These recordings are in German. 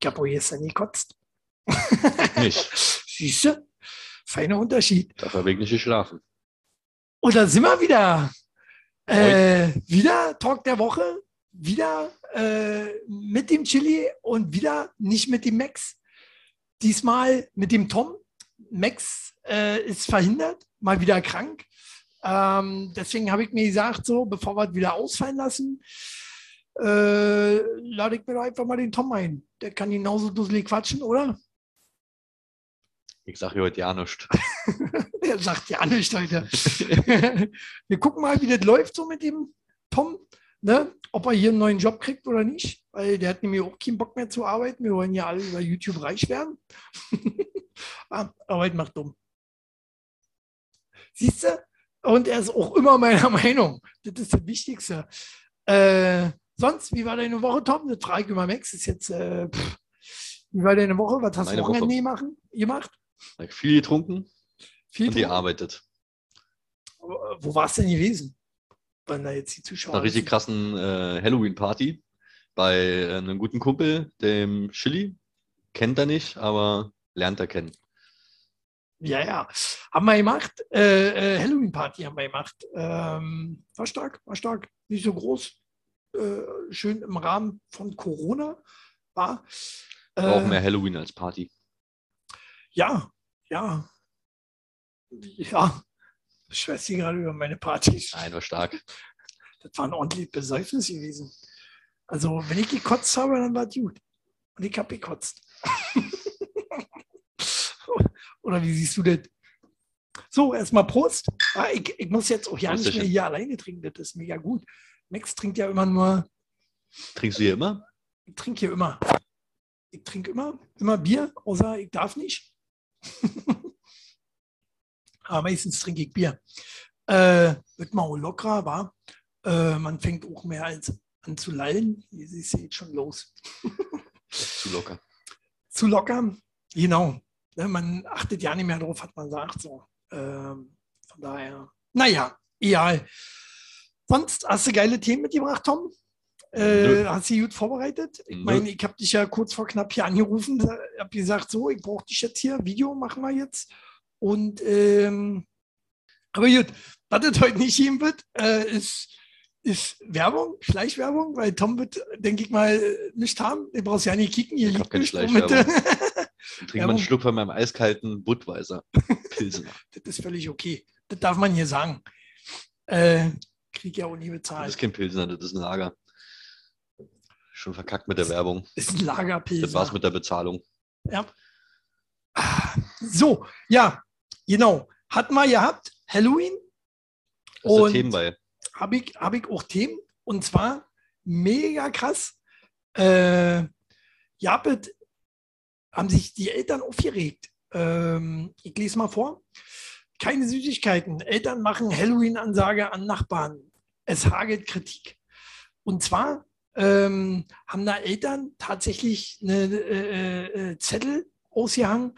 Ich habe auch gestern gekotzt. Nicht. Siehst du? Feiner Unterschied. Dafür habe ich nicht geschlafen. Und da sind wir wieder. Äh, wieder Talk der Woche. Wieder äh, mit dem Chili und wieder nicht mit dem Max. Diesmal mit dem Tom. Max äh, ist verhindert, mal wieder krank. Ähm, deswegen habe ich mir gesagt, so, bevor wir es wieder ausfallen lassen, äh, lade ich mir doch einfach mal den Tom ein. Der kann genauso dusselig quatschen, oder? Ich sage heute ja nichts. Er sagt ja nicht heute. Wir gucken mal, wie das läuft so mit dem Tom. Ne? Ob er hier einen neuen Job kriegt oder nicht. Weil der hat nämlich auch keinen Bock mehr zu arbeiten. Wir wollen ja alle über YouTube reich werden. ah, Arbeit macht dumm. Siehst du? Und er ist auch immer meiner Meinung. Das ist das Wichtigste. Äh, sonst, wie war deine Woche, Tom? Frage ich immer Max. Ist jetzt, äh, wie war deine Woche? Was hast Meine du Wochenende machen, gemacht? Ich viel getrunken Viel und gearbeitet. Wo warst du denn gewesen? Wenn da jetzt die Zuschauer. Eine richtig krassen äh, Halloween-Party bei äh, einem guten Kumpel, dem Chili. Kennt er nicht, aber lernt er kennen. Ja, ja. Haben wir gemacht. Äh, äh, Halloween-Party haben wir gemacht. Ähm, war stark, war stark. Nicht so groß. Äh, schön im Rahmen von Corona war. War auch Äh, mehr Halloween als Party. Ja, ja. Ja. Ich schwätze hier gerade über meine Partys. Nein, war stark. Das war ein ordentliches Besäufnis gewesen. Also, wenn ich gekotzt habe, dann war es gut. Und ich habe gekotzt. Oder wie siehst du das? So, erstmal Prost. Ah, ich, ich muss jetzt auch ja nicht mehr hier alleine trinken. Das ist mega gut. Max trinkt ja immer nur, Trinkst du hier immer? ich trinke hier immer. Ich trinke immer, immer Bier, außer ich darf nicht. Aber meistens trinke ich Bier. Äh, wird mal auch lockerer, war. Äh, man fängt auch mehr als an zu lallen. Hier du jetzt schon los. Zu locker. Zu locker, genau. Ne, man achtet ja nicht mehr drauf, hat man sagt. So. Ähm, von daher, naja, egal. Sonst hast du geile Themen mitgebracht, Tom? Äh, hast du gut vorbereitet? Ich meine, ich habe dich ja kurz vor knapp hier angerufen, habe gesagt, so, ich brauche dich jetzt hier, Video machen wir jetzt. Und ähm, aber gut, was es heute nicht geben wird, äh, ist, ist Werbung, Schleichwerbung, weil Tom wird, denke ich mal, nicht haben. Du brauchst ja nicht kicken, hier Ich hab liegt keine Schleichwerbung. äh, Dann trink mal einen Schluck von meinem eiskalten Budweiser. Das ist völlig okay. Das darf man hier sagen. Äh, krieg ja auch nie Das bezahlt. ist kein Pilsener, das ist ein Lager. Schon verkackt mit der Werbung. ist ein Lagerpilz. Das war's mit der Bezahlung. Ja. So, ja, genau. Hat mal gehabt, Halloween, Das ist Und- Themen bei. habe ich, hab ich auch Themen. Und zwar mega krass. Äh, Japet haben sich die Eltern aufgeregt. Ähm, ich lese mal vor. Keine Süßigkeiten. Eltern machen Halloween-Ansage an Nachbarn. Es hagelt Kritik. Und zwar ähm, haben da Eltern tatsächlich eine äh, äh, Zettel ausgehangen,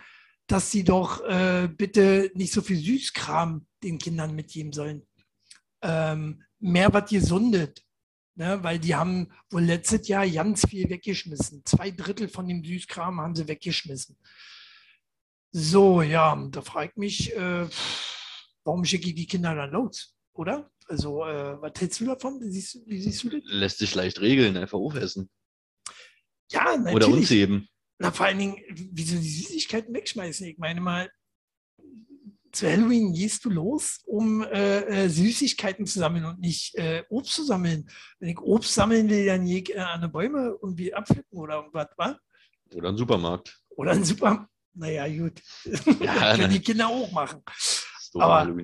dass sie doch äh, bitte nicht so viel Süßkram den Kindern mitgeben sollen. Ähm, mehr was gesundet. Ne, weil die haben wohl letztes Jahr ganz viel weggeschmissen. Zwei Drittel von dem Süßkram haben sie weggeschmissen. So, ja, da frage ich mich, äh, warum schicke ich die Kinder dann los, oder? Also, äh, was hältst du davon? Wie siehst, wie siehst du das? Lässt sich leicht regeln, einfach aufessen. Ja, natürlich. Oder uns eben. Na, vor allen Dingen, wieso die Süßigkeiten wegschmeißen? Ich meine mal, zu Halloween gehst du los, um äh, äh, Süßigkeiten zu sammeln und nicht äh, Obst zu sammeln. Wenn ich Obst sammeln will, dann gehe ich äh, an eine Bäume irgendwie abpflücken oder irgendwas, wa? Oder ein Supermarkt. Oder ein Super. Naja, gut. Ja, können ne. die Kinder auch machen. Aber-.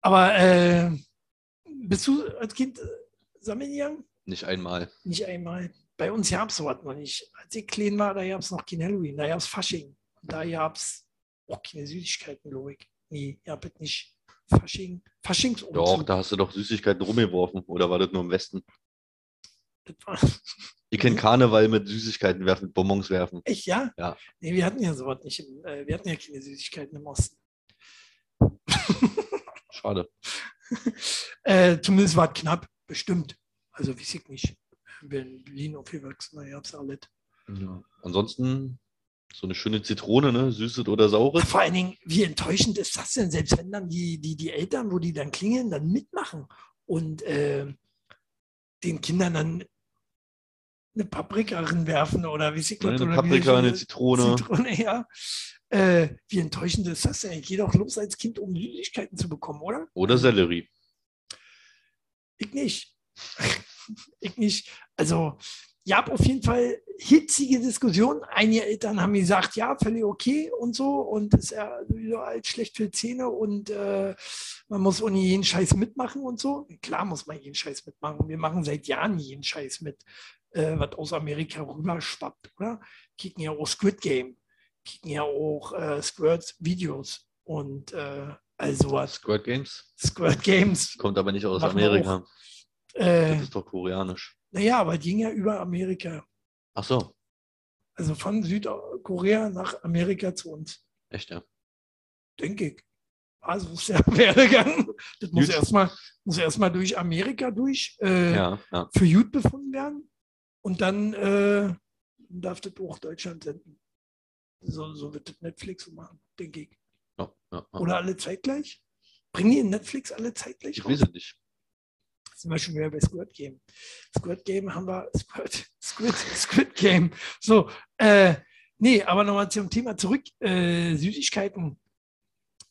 Aber äh, bist du als Kind äh, sammeln gegangen? Nicht einmal. Nicht einmal. Bei uns gab es sowas noch nicht. Als ich klein war, da gab es noch kein Halloween, da gab es Fasching. Und da gab es auch keine Süßigkeiten, glaube ich. Nee, habt es nicht. Fasching. Faschings Doch, da hast du doch Süßigkeiten rumgeworfen. Oder war das nur im Westen? Ich kenne Karneval mit Süßigkeiten werfen, mit Bonbons werfen. Echt, ja? Ja. Nee, wir hatten ja sowas nicht. Im, äh, wir hatten ja keine Süßigkeiten im Osten. Schade. Äh, zumindest war es knapp, bestimmt. Also weiß ich nicht. Ich bin in Berlin aufgewachsen, da gab es alles. Ja. Ansonsten so eine schöne Zitrone, ne? Süßes oder saures. Vor allen Dingen, wie enttäuschend ist das denn, selbst wenn dann die, die, die Eltern, wo die dann klingeln, dann mitmachen und äh, den Kindern dann eine Paprika reinwerfen oder wie sie Ne, Eine Paprika, eine Zitrone. Zitrone, ja. Äh, wie enttäuschend ist das denn? Ich gehe doch los als Kind, um Süßigkeiten zu bekommen, oder? Oder Sellerie. Ich nicht. ich nicht. Also, ihr habt auf jeden Fall hitzige Diskussionen. Einige Eltern haben gesagt, ja, völlig okay und so. Und ist ja alt schlecht für Zähne und äh, man muss ohne jeden Scheiß mitmachen und so. Klar muss man jeden Scheiß mitmachen. Wir machen seit Jahren jeden Scheiß mit, äh, was aus Amerika rüber schwappt, oder? Kicken ja auch Squid Game, kicken ja auch äh, Squirt Videos und äh, all sowas. Squirt Games. Squirt Games. Kommt aber nicht aus Machen Amerika. Äh, Das ist doch koreanisch. naja, aber die ging ja über Amerika. Ach so, Also von Südkorea nach Amerika zu uns, echt ja. denke ich. Also ist der Werdegang. Das muss erstmal muss erst mal durch Amerika durch, äh, Ja, ja. für gut befunden werden. Und dann äh, darf das auch Deutschland senden. So, so wird das Netflix so machen, denke ich. ja, ja, ja. Oder alle zeitgleich? Bringen die in Netflix alle zeitgleich Ich raus? weiß es nicht. sind wir schon wieder bei Squid Game. Squid Game haben wir, Squid, Squid, Squid Game. So, äh, nee, aber nochmal zum Thema zurück. Äh, Süßigkeiten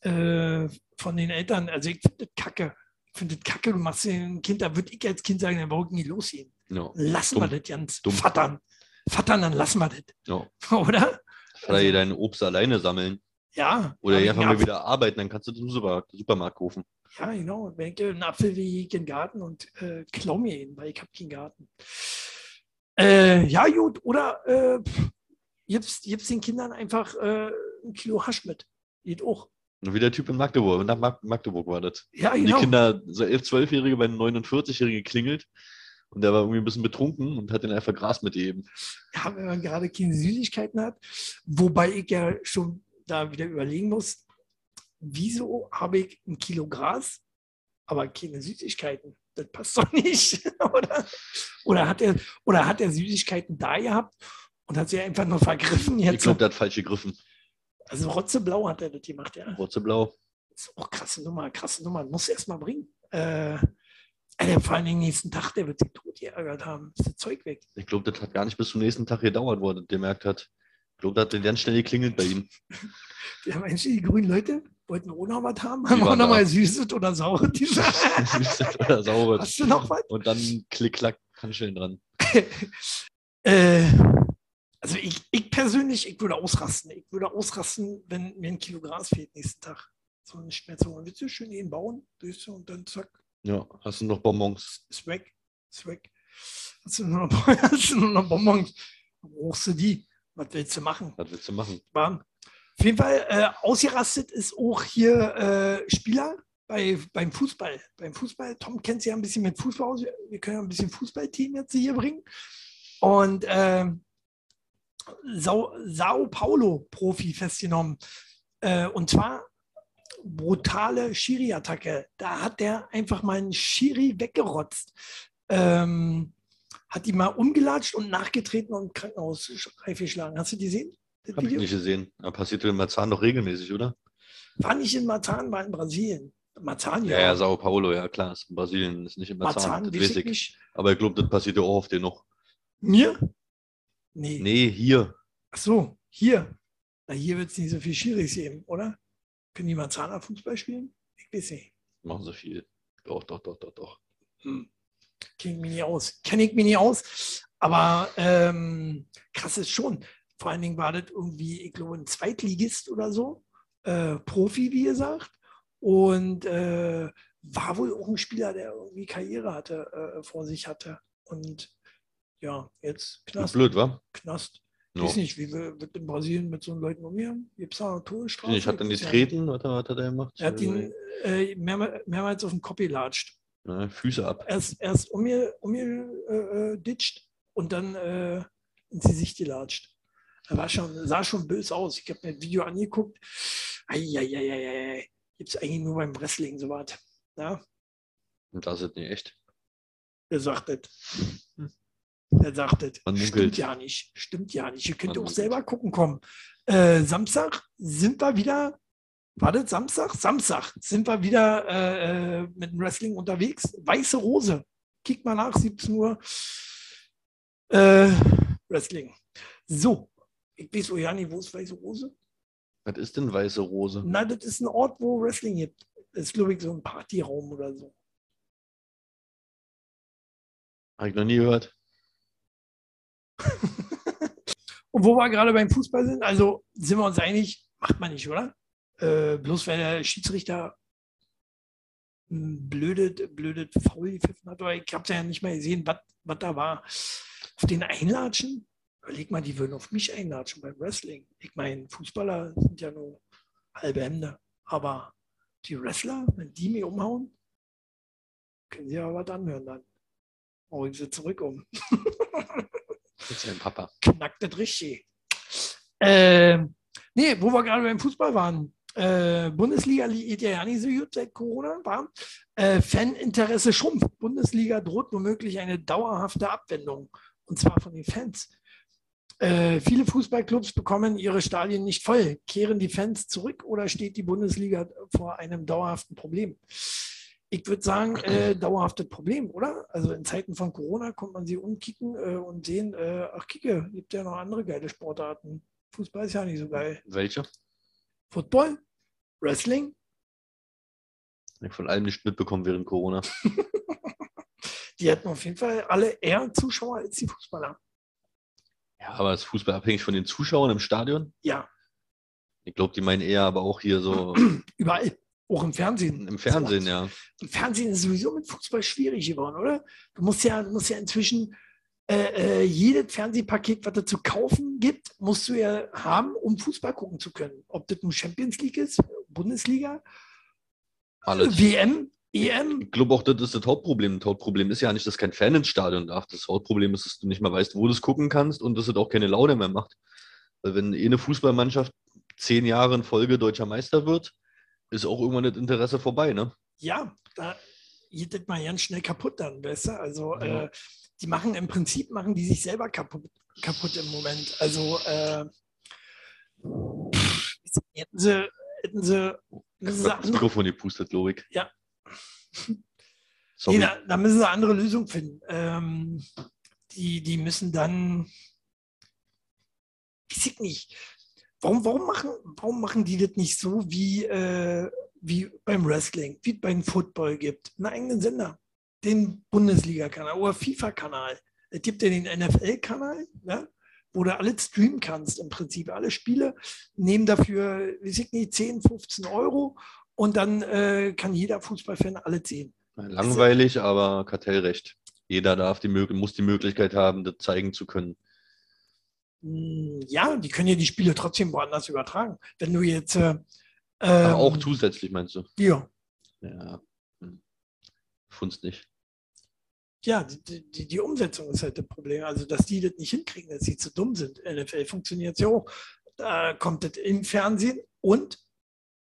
äh, von den Eltern. Also ich finde das kacke. Finde das kacke, du machst ein Kind, da würde ich als Kind sagen, dann brauche ich nie losgehen. Ja. Lassen Dumm. wir das ganz. Dumm. Vattern. Vattern, dann lassen wir das. Ja. Oder? Oder ihr dein Obst alleine sammeln. Ja. Oder einfach mal wieder arbeiten, dann kannst du den Super Supermarkt kaufen. Ja, genau. Wenn ich einen Apfel wie ich in den Garten und äh, klau mir ihn, weil ich habe keinen Garten. Äh, ja, gut. Oder äh, gibst, gibst den Kindern einfach äh, ein Kilo Hasch mit. Geht auch. Und wie der Typ in Magdeburg. Nach Mag Magdeburg war das. Ja, Und genau. Die Kinder, so 11-, 12-Jährige bei einem 49-Jährigen geklingelt. Und der war irgendwie ein bisschen betrunken und hat den einfach Gras mitgegeben. Ja, wenn man gerade keine Süßigkeiten hat. Wobei ich ja schon da wieder überlegen muss, wieso habe ich ein Kilo Gras, aber keine Süßigkeiten? Das passt doch nicht, oder? Oder hat er, oder hat er Süßigkeiten da gehabt und hat sie einfach nur vergriffen? Ich Jetzt glaube, der hat falsch gegriffen. Also Rotzeblau hat er das gemacht, ja. Rotzeblau. Das ist auch krasse Nummer, krasse Nummer. Muss erst mal bringen. Äh, Alter, vor allem den nächsten Tag, der wird sich tot geärgert haben. Ist das Zeug weg. Ich glaube, das hat gar nicht bis zum nächsten Tag gedauert, wo er das gemerkt hat. Ich glaube, das hat ganz schnell geklingelt bei ihm. Wir haben eigentlich die grünen Leute, wollten auch noch was haben. Die Haben auch noch mal süßes oder saure Diese. Oder sauber. Hast du noch was? Und dann klick, klack, Handschellen dran. Äh, also ich, ich persönlich, ich würde ausrasten. Ich würde ausrasten, wenn mir ein Kilo Gras fehlt nächsten Tag. So mehr so. Willst du schön ihn bauen? Willst? Und dann zack, Ja, hast du noch Bonbons? ist weg. Ist weg. Hast du nur noch, hast du nur noch Bonbons? Brauchst du die. Was willst du machen? Was willst du machen? War. Auf jeden Fall äh, ausgerastet ist auch hier äh, Spieler bei, beim Fußball. Beim Fußball, Tom kennt sich ja ein bisschen mit Fußball aus. Wir- Wir können ja ein bisschen Fußballteam jetzt hier bringen. Und ähm, Sao, Sao Paulo Profi festgenommen. Äh, und zwar brutale Schiri-Attacke. Da hat der einfach mal einen Schiri weggerotzt. Ähm, hat die mal umgelatscht und nachgetreten und im Krankenhaus reif geschlagen. Hast du die gesehen? das Hab ich nicht gesehen. Aber passiert in Marzahn doch regelmäßig, oder? War nicht in Marzahn, war in Brasilien. Marzahn, Ja, ja, Sao Paulo, ja klar. Ist in Brasilien, ist nicht in Marzahn. Marzahn, das weiß ich. nicht. Aber ich glaube, das passiert ja auch auf den noch. Mir? Nee. Nee, hier. Ach so, hier. Na, hier wird es nicht so viel Schiris geben, oder? Können die Marzahner Fußball spielen? Ich weiß nicht. Machen sie viel. Doch, doch, doch, doch, doch. Hm. Kenne ich mich nicht aus. Kenne ich mich nicht aus. Aber ähm, krass ist schon. Vor allen Dingen war das irgendwie, ich glaube, ein Zweitligist oder so. Äh, Profi, wie gesagt. Und äh, war wohl auch ein Spieler, der irgendwie Karriere hatte, äh, vor sich hatte. Und ja, jetzt Knast. Blöd, wa? Knast. Ich weiß nicht, wie wir, wird in Brasilien mit so Leuten umgehen? Gibt es da eine Todesstrafe? Ich hatte ihn getreten, was, hat- was hat er gemacht? Er hat ihn äh, mehrmals, mehrmals auf den Kopf gelatscht. Ja, Füße ab. Erst, erst um um mir äh, äh, ditcht und dann äh, ins Gesicht gelatscht. Er war schon, sah schon böse aus. Ich habe mir ein Video angeguckt. Eieieiei. Gibt es eigentlich nur beim Wrestling sowas. Ja, Und das ist nicht echt. wer sagt das? Der sagt das. Man Stimmt ja nicht. Stimmt ja nicht. Ihr könnt Man auch munkelt. selber gucken kommen. Äh, Samstag sind wir wieder. War das Samstag? Samstag sind wir wieder äh, äh, mit dem Wrestling unterwegs. Weiße Rose. Kick mal nach, 17 Uhr. Äh, Wrestling. So. Ich weiß, oh ja nicht, wo ist Weiße Rose? Was ist denn weiße Rose? Na, das ist ein Ort, wo Wrestling gibt. Das ist, glaube ich, so ein Partyraum oder so. Habe ich noch nie gehört. Und wo wir gerade beim Fußball sind, also sind wir uns einig, macht man nicht, oder? Äh, bloß weil der Schiedsrichter blödet, blödet Foul gepfiffen hat, oder ich habe ja nicht mehr gesehen, was da war. Auf den Einlatschen, überleg mal, die würden auf mich einlatschen beim Wrestling. Ich meine, Fußballer sind ja nur halbe Hemde, aber die Wrestler, wenn die mich umhauen, können sie ja was anhören dann. Oh, ich sie zurück um. Ist mein Papa. knackt das richtig. Ähm, nee, wo wir gerade beim Fußball waren. Äh, Bundesliga geht ja nicht so gut seit Corona. Äh, Faninteresse schrumpft. Bundesliga droht womöglich eine dauerhafte Abwendung. Und zwar von den Fans. Äh, viele Fußballclubs bekommen ihre Stadien nicht voll. Kehren die Fans zurück oder steht die Bundesliga vor einem dauerhaften Problem? Ich würde sagen, äh, dauerhaftes Problem, oder? Also in Zeiten von Corona kommt man sie umkicken äh, und sehen, äh, ach Kicke, gibt ja noch andere geile Sportarten. Fußball ist ja nicht so geil. Welche? Football, Wrestling, Ich von allem nicht mitbekommen während Corona. die hatten auf jeden Fall alle eher Zuschauer als die Fußballer. Ja, aber ist Fußball abhängig von den Zuschauern im Stadion? Ja, Ich glaube, die meinen eher aber auch hier so überall. Auch im Fernsehen. im Fernsehen, ja. Im Fernsehen ist sowieso mit Fußball schwierig geworden, oder? Du musst ja, du musst ja inzwischen äh, äh, jedes Fernsehpaket, was es zu kaufen gibt, musst du ja haben, um Fußball gucken zu können. Ob das nun Champions League ist, Bundesliga, Alles. WM, EM. Ich glaube auch, das ist das Hauptproblem. Das Hauptproblem ist ja nicht, dass kein Fan ins Stadion darf. Das Hauptproblem ist, dass du nicht mehr weißt, wo du es gucken kannst und dass es auch keine Laune mehr macht. Weil wenn eh eine Fußballmannschaft zehn Jahre in Folge deutscher Meister wird, ist auch irgendwann das Interesse vorbei, ne? Ja, da geht das mal ganz schnell kaputt dann, besser. Also Ja. äh, die machen im Prinzip, machen die sich selber kaputt, kaputt im Moment. Also äh, pff, hätten sie, hätten sie, Das Mikrofon gepustet, ich. Ja. Sorry. nee, da, da müssen sie andere Lösungen finden. Ähm, die, die müssen dann, weiß ich nicht, warum, warum, machen, warum machen die das nicht so wie, äh, wie beim Wrestling, wie es beim Football gibt? Einen eigenen Sender, den Bundesliga-Kanal oder FIFA-Kanal. Es gibt ja den NFL-Kanal, ne? wo du alles streamen kannst, im Prinzip alle Spiele, nehmen dafür, weiß ich nicht, 10, 15 Euro und dann äh, kann jeder Fußballfan alles sehen. Langweilig, aber Kartellrecht. Jeder darf die, muss die Möglichkeit haben, das zeigen zu können. Hm, Ja, die können ja die Spiele trotzdem woanders übertragen. Wenn du jetzt. Äh, ähm, auch zusätzlich, meinst du? Ja, Ja. Hm. Funst nicht. ja die, die, die Umsetzung ist halt das Problem. Also, dass die das nicht hinkriegen, dass sie zu dumm sind. NFL funktioniert ja auch. Da kommt das im Fernsehen und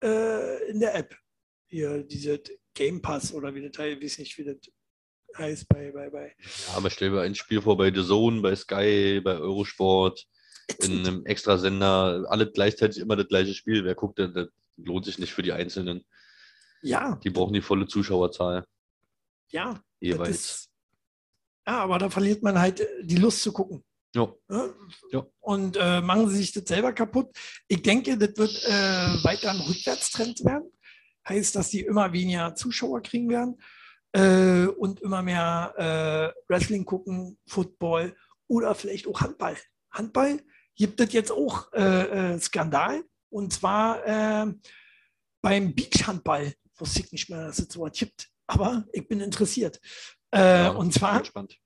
äh, in der App. Hier, diese Game Pass oder wie das heißt, ich weiß nicht, wie das heißt bei. bei, bei. Ja, aber stell dir ein Spiel vor bei The Zone, bei Sky, bei Eurosport, in einem Extrasender, alle gleichzeitig immer das gleiche Spiel. Wer guckt denn, das lohnt sich nicht für die Einzelnen. Ja, Die brauchen die volle Zuschauerzahl ja. Jeweils. ist, ja, aber da verliert man halt äh, die Lust zu gucken. Ja. Ja. Und äh, machen sie sich das selber kaputt. Ich denke, das wird äh, weiter ein Rückwärtstrend werden. Heißt, dass die immer weniger Zuschauer kriegen werden äh, und immer mehr äh, Wrestling gucken, Football oder vielleicht auch Handball. Handball gibt es jetzt auch äh, äh, Skandal. Und zwar äh, beim Beachhandball. Wusste ich nicht mehr, dass es sowas gibt. Aber ich bin interessiert. Äh, Ja, und zwar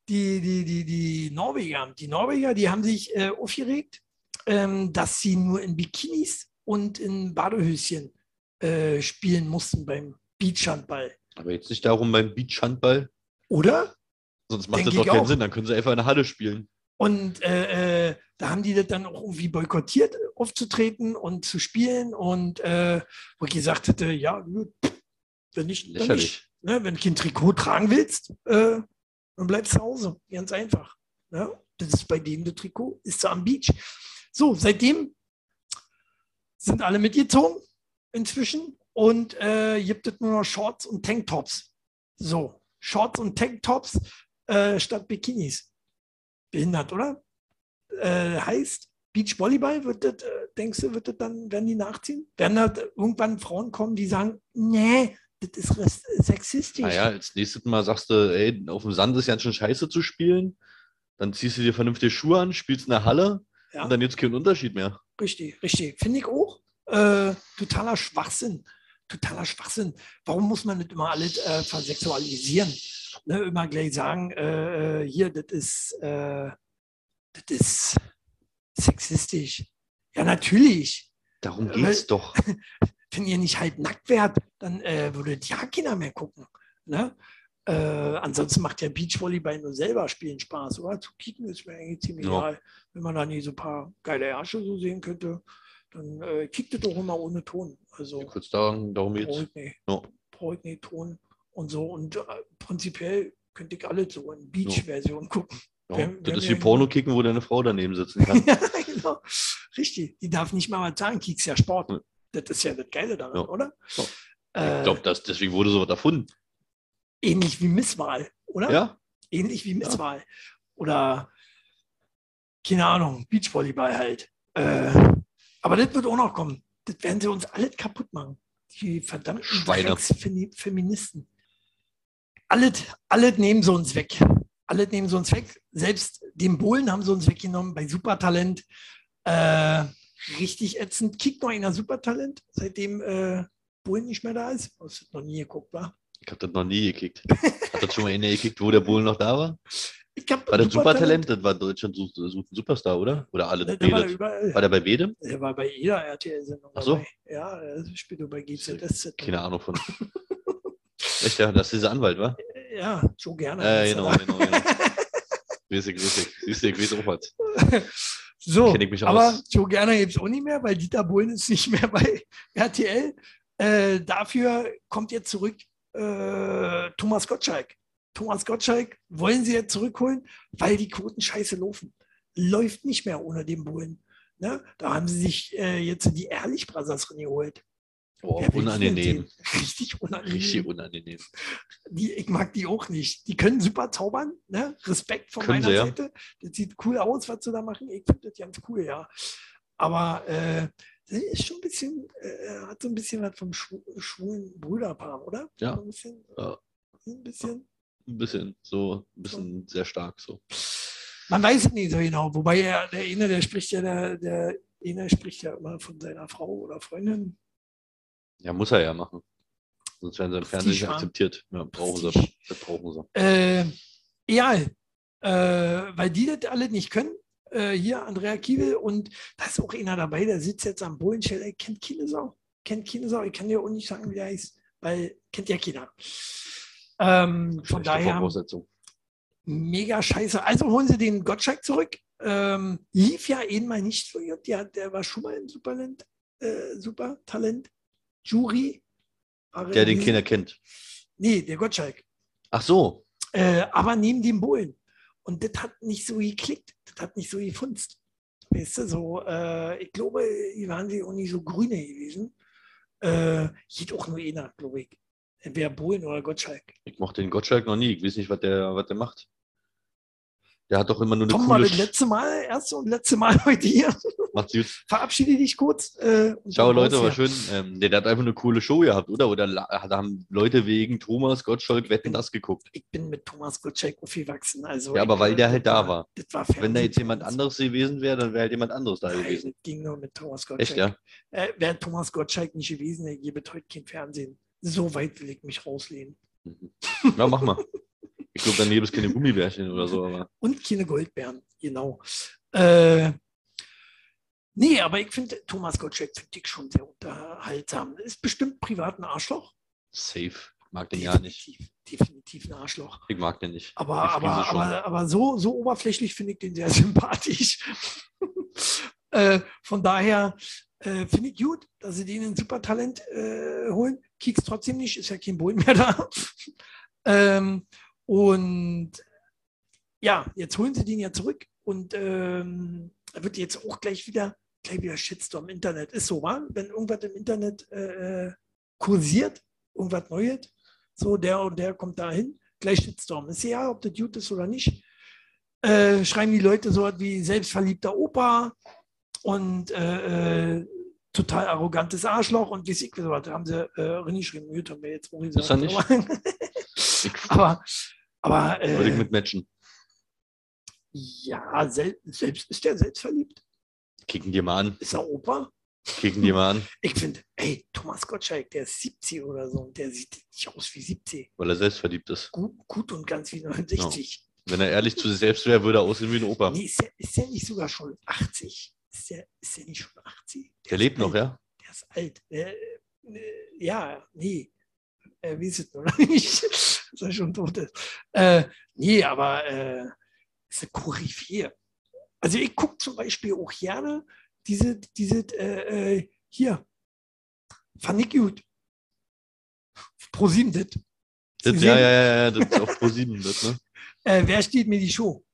die, die, die, die Norweger, die Norweger, die haben sich äh, aufgeregt, ähm, dass sie nur in Bikinis und in Badehöschen äh, spielen mussten beim Beachhandball. Aber jetzt nicht darum beim Beachhandball. Oder? Sonst macht Denke das doch keinen auch. Sinn. Dann können sie einfach in der Halle spielen. Und äh, äh, da haben die das dann auch irgendwie boykottiert, aufzutreten und zu spielen. Und äh, wo ich gesagt hätte, ja, wenn nicht, dann nicht. Ne? Wenn du kein Trikot tragen willst, äh, dann bleibst du zu Hause. Ganz einfach. Ne? Das ist bei dem das Trikot, ist er am Beach. So, seitdem sind alle mitgezogen inzwischen und äh, gibt es nur noch Shorts und Tanktops. So, Shorts und Tanktops äh, statt Bikinis. Behindert, oder? Äh, heißt, Beachvolleyball, wird das, äh, denkst du, wird das dann, werden die nachziehen? Werden da irgendwann Frauen kommen, die sagen, nee, das ist sexistisch. Naja, als nächstes Mal sagst du, ey, auf dem Sand ist ja schon scheiße zu spielen. Dann ziehst du dir vernünftige Schuhe an, spielst in der Halle ja. und dann gibt es keinen Unterschied mehr. Richtig, richtig. Finde ich auch. Äh, totaler Schwachsinn. Totaler Schwachsinn. Warum muss man nicht immer alles äh, versexualisieren? Ne, immer gleich sagen, äh, äh hier, das ist, äh, das ist sexistisch. Ja, natürlich. Darum geht es doch. Wenn ihr nicht halt nackt wärt, dann äh, würdet ja keiner mehr gucken. Ne? Äh, ansonsten macht ja Beachvolleyball nur selber spielen Spaß, oder? Zu kicken ist mir eigentlich ziemlich ja. egal. Wenn man da nie so ein paar geile Ärsche so sehen könnte, dann äh, kickt es doch immer ohne Ton. Also, ja, kurz darum, darum geht's. Ja. Brauche ich nicht Ton und so. Und äh, prinzipiell könnte ich alle so in Beach-Version gucken. Ja, wer, das ist wie Porno kicken, wo deine Frau daneben sitzen kann. ja, genau. Richtig. Die darf nicht mal was sagen, Kieks ja Sport. Ja. Das ist ja das Geile daran, ja. oder? Ja. Äh, ich glaube, deswegen wurde sowas erfunden. Ähnlich wie Misswahl, oder? Ja. Ähnlich wie Misswahl. Oder, keine Ahnung, Beachvolleyball halt. Äh, aber das wird auch noch kommen. Das werden sie uns alle kaputt machen. Die verdammten Schweine. Feministen. Alles, alles nehmen sie uns weg. Alles nehmen sie uns weg. Selbst den Bohlen haben sie uns weggenommen bei Supertalent. Äh, richtig ätzend. Kickt noch einer Supertalent, seitdem äh, Bohlen nicht mehr da ist. Hast du noch nie geguckt, wa? Ich habe das noch nie gekickt. Hat das schon mal einer gekickt, wo der Bohlen noch da war? Ich war das Supertalent? Das war Deutschland sucht, sucht einen Superstar, oder? Oder alle? Der, der war, überall. war der bei Bedem? Der war bei jeder RTL-Sendung. Ach so? Ja, er spielt nur bei GZSZ. Keine Ahnung von. Echt, ja, das ist dieser Anwalt, wa? Ja, so gerne. Äh, genau, genau, genau. grüße, grüße. Grüße, grüße was. So, aber Joe Gerner gibt es auch nicht mehr, weil Dieter Bohlen ist nicht mehr bei RTL. Äh, dafür kommt jetzt zurück äh, Thomas Gottschalk. Thomas Gottschalk wollen sie jetzt zurückholen, weil die Quoten scheiße laufen. Läuft nicht mehr ohne den Bullen. Ne? Da haben sie sich äh, jetzt die Ehrlich Brothers geholt. Oh, unangenehm. Richtig unangenehm. Richtig unangenehm. Die, ich mag die auch nicht. Die können super zaubern. Ne? Respekt von können meiner sie, Seite. Ja? Das sieht cool aus, was sie da machen. Ich finde das ganz cool, ja. Aber äh, das ist schon ein bisschen, äh, hat so ein bisschen was vom schw schwulen Brüderpaar, oder? Ja. ein bisschen. Ja. Ein bisschen. Ein bisschen, so, ein bisschen sehr stark so. Man weiß es nicht so genau. Wobei er, der eine, der spricht ja, der, der eine spricht ja immer von seiner Frau oder Freundin. Ja, muss er ja machen. Sonst werden sie im Fernsehen nicht akzeptiert. Ja, brauchen sie. Das brauchen sie. Äh, egal. Äh, weil die das alle nicht können. Äh, hier Andrea Kiewel und da ist auch einer dabei, der sitzt jetzt am Bohlenschell. Er kennt keine Sau. Kennt keine Sau. Ich kann dir auch nicht sagen, wie der heißt, weil kennt ja keiner. Ähm, von daher. Mega scheiße. Also holen sie den Gottschalk zurück. Ähm, lief ja eben mal nicht so gut. Der, der war schon mal ein Supertalent. Äh, Supertalent. Jury. Der den Kinder kennt. Nee, der Gottschalk. Ach so. Äh, aber neben dem Bullen. Und das hat nicht so geklickt. Das hat nicht so gefunzt. Weißt du, so, äh, ich glaube, die waren sie auch nicht so grüne gewesen. Äh, geht auch nur einer, glaube ich. Entweder Bohlen oder Gottschalk. Ich mochte den Gottschalk noch nie. Ich weiß nicht, was der, was der macht. Der hat doch immer nur eine Tom coole... war das letzte Mal, erste und letzte Mal heute hier. Macht's gut. Verabschiede dich kurz. Äh, Ciao Leute, war schön. Ähm, der, der, hat einfach eine coole Show gehabt, oder? Oder da haben Leute wegen Thomas Gottschalk Wetten das geguckt. Ich bin mit Thomas Gottschalk aufgewachsen. Also ja, aber weil der halt da war. war Wenn da jetzt jemand anderes gewesen wäre, dann wäre halt jemand anderes da Nein, gewesen. Das ging nur mit Thomas Gottschalk. Echt, ja? Äh, wäre Thomas Gottschalk nicht gewesen, der gäbe heute kein Fernsehen. So weit will ich mich rauslehnen. Mhm. Ja, mach mal. Ich glaube, daneben ist keine Gummibärchen oder so. Aber. Und keine Goldbeeren, genau. Äh, nee, aber ich finde, Thomas Gottschalk finde ich schon sehr unterhaltsam. Ist bestimmt privat ein Arschloch. Safe. Mag den ja nicht. Definitiv ein Arschloch. Ich mag den nicht. Aber, aber, aber, aber so, so oberflächlich finde ich den sehr sympathisch. äh, von daher äh, finde ich gut, dass sie den in Supertalent äh, holen. Kieks trotzdem nicht, ist ja kein Boden mehr da. ähm, und ja, jetzt holen sie den ja zurück und ähm, wird jetzt auch gleich wieder, gleich wieder Shitstorm im Internet. Ist so, wa? wenn irgendwas im Internet äh, äh kursiert, irgendwas Neues, so der und der kommt da hin, gleich Shitstorm. Ist ja, ob das gut ist oder nicht. Äh, schreiben die Leute so wie selbstverliebter Opa und äh, äh, total arrogantes Arschloch und wie sie was haben sie äh, reingeschrieben. Gut, haben wir jetzt auch gesagt. Ist er nicht? aber, aber äh, Würde ich mit Matchen. Ja, sel selbst ist der selbstverliebt. Kicken die mal an. Ist er Opa? Kicken die mal an. Ich finde, ey, Thomas Gottschalk, der ist 70 oder so und der sieht nicht aus wie 70. Weil er selbstverliebt ist. Gut, gut und ganz wie 69. Ja. Wenn er ehrlich zu sich selbst wäre, würde er aussehen wie ein Opa. Nee, ist der nicht sogar schon 80? Ist der, ist der nicht schon 80? Der, der lebt noch, alt. ja? Der ist alt. Äh, äh, ja, nee. Ist es noch nicht? dass er schon tot ist. Äh, nee, aber äh, ist eine Koryphäe. Also ich gucke zum Beispiel auch gerne diese, diese äh, äh hier, fand ich gut. Pro 7 das. das ja, ja, ja, das ist auf Pro 7 das, ne? Äh, wer steht mir die Show?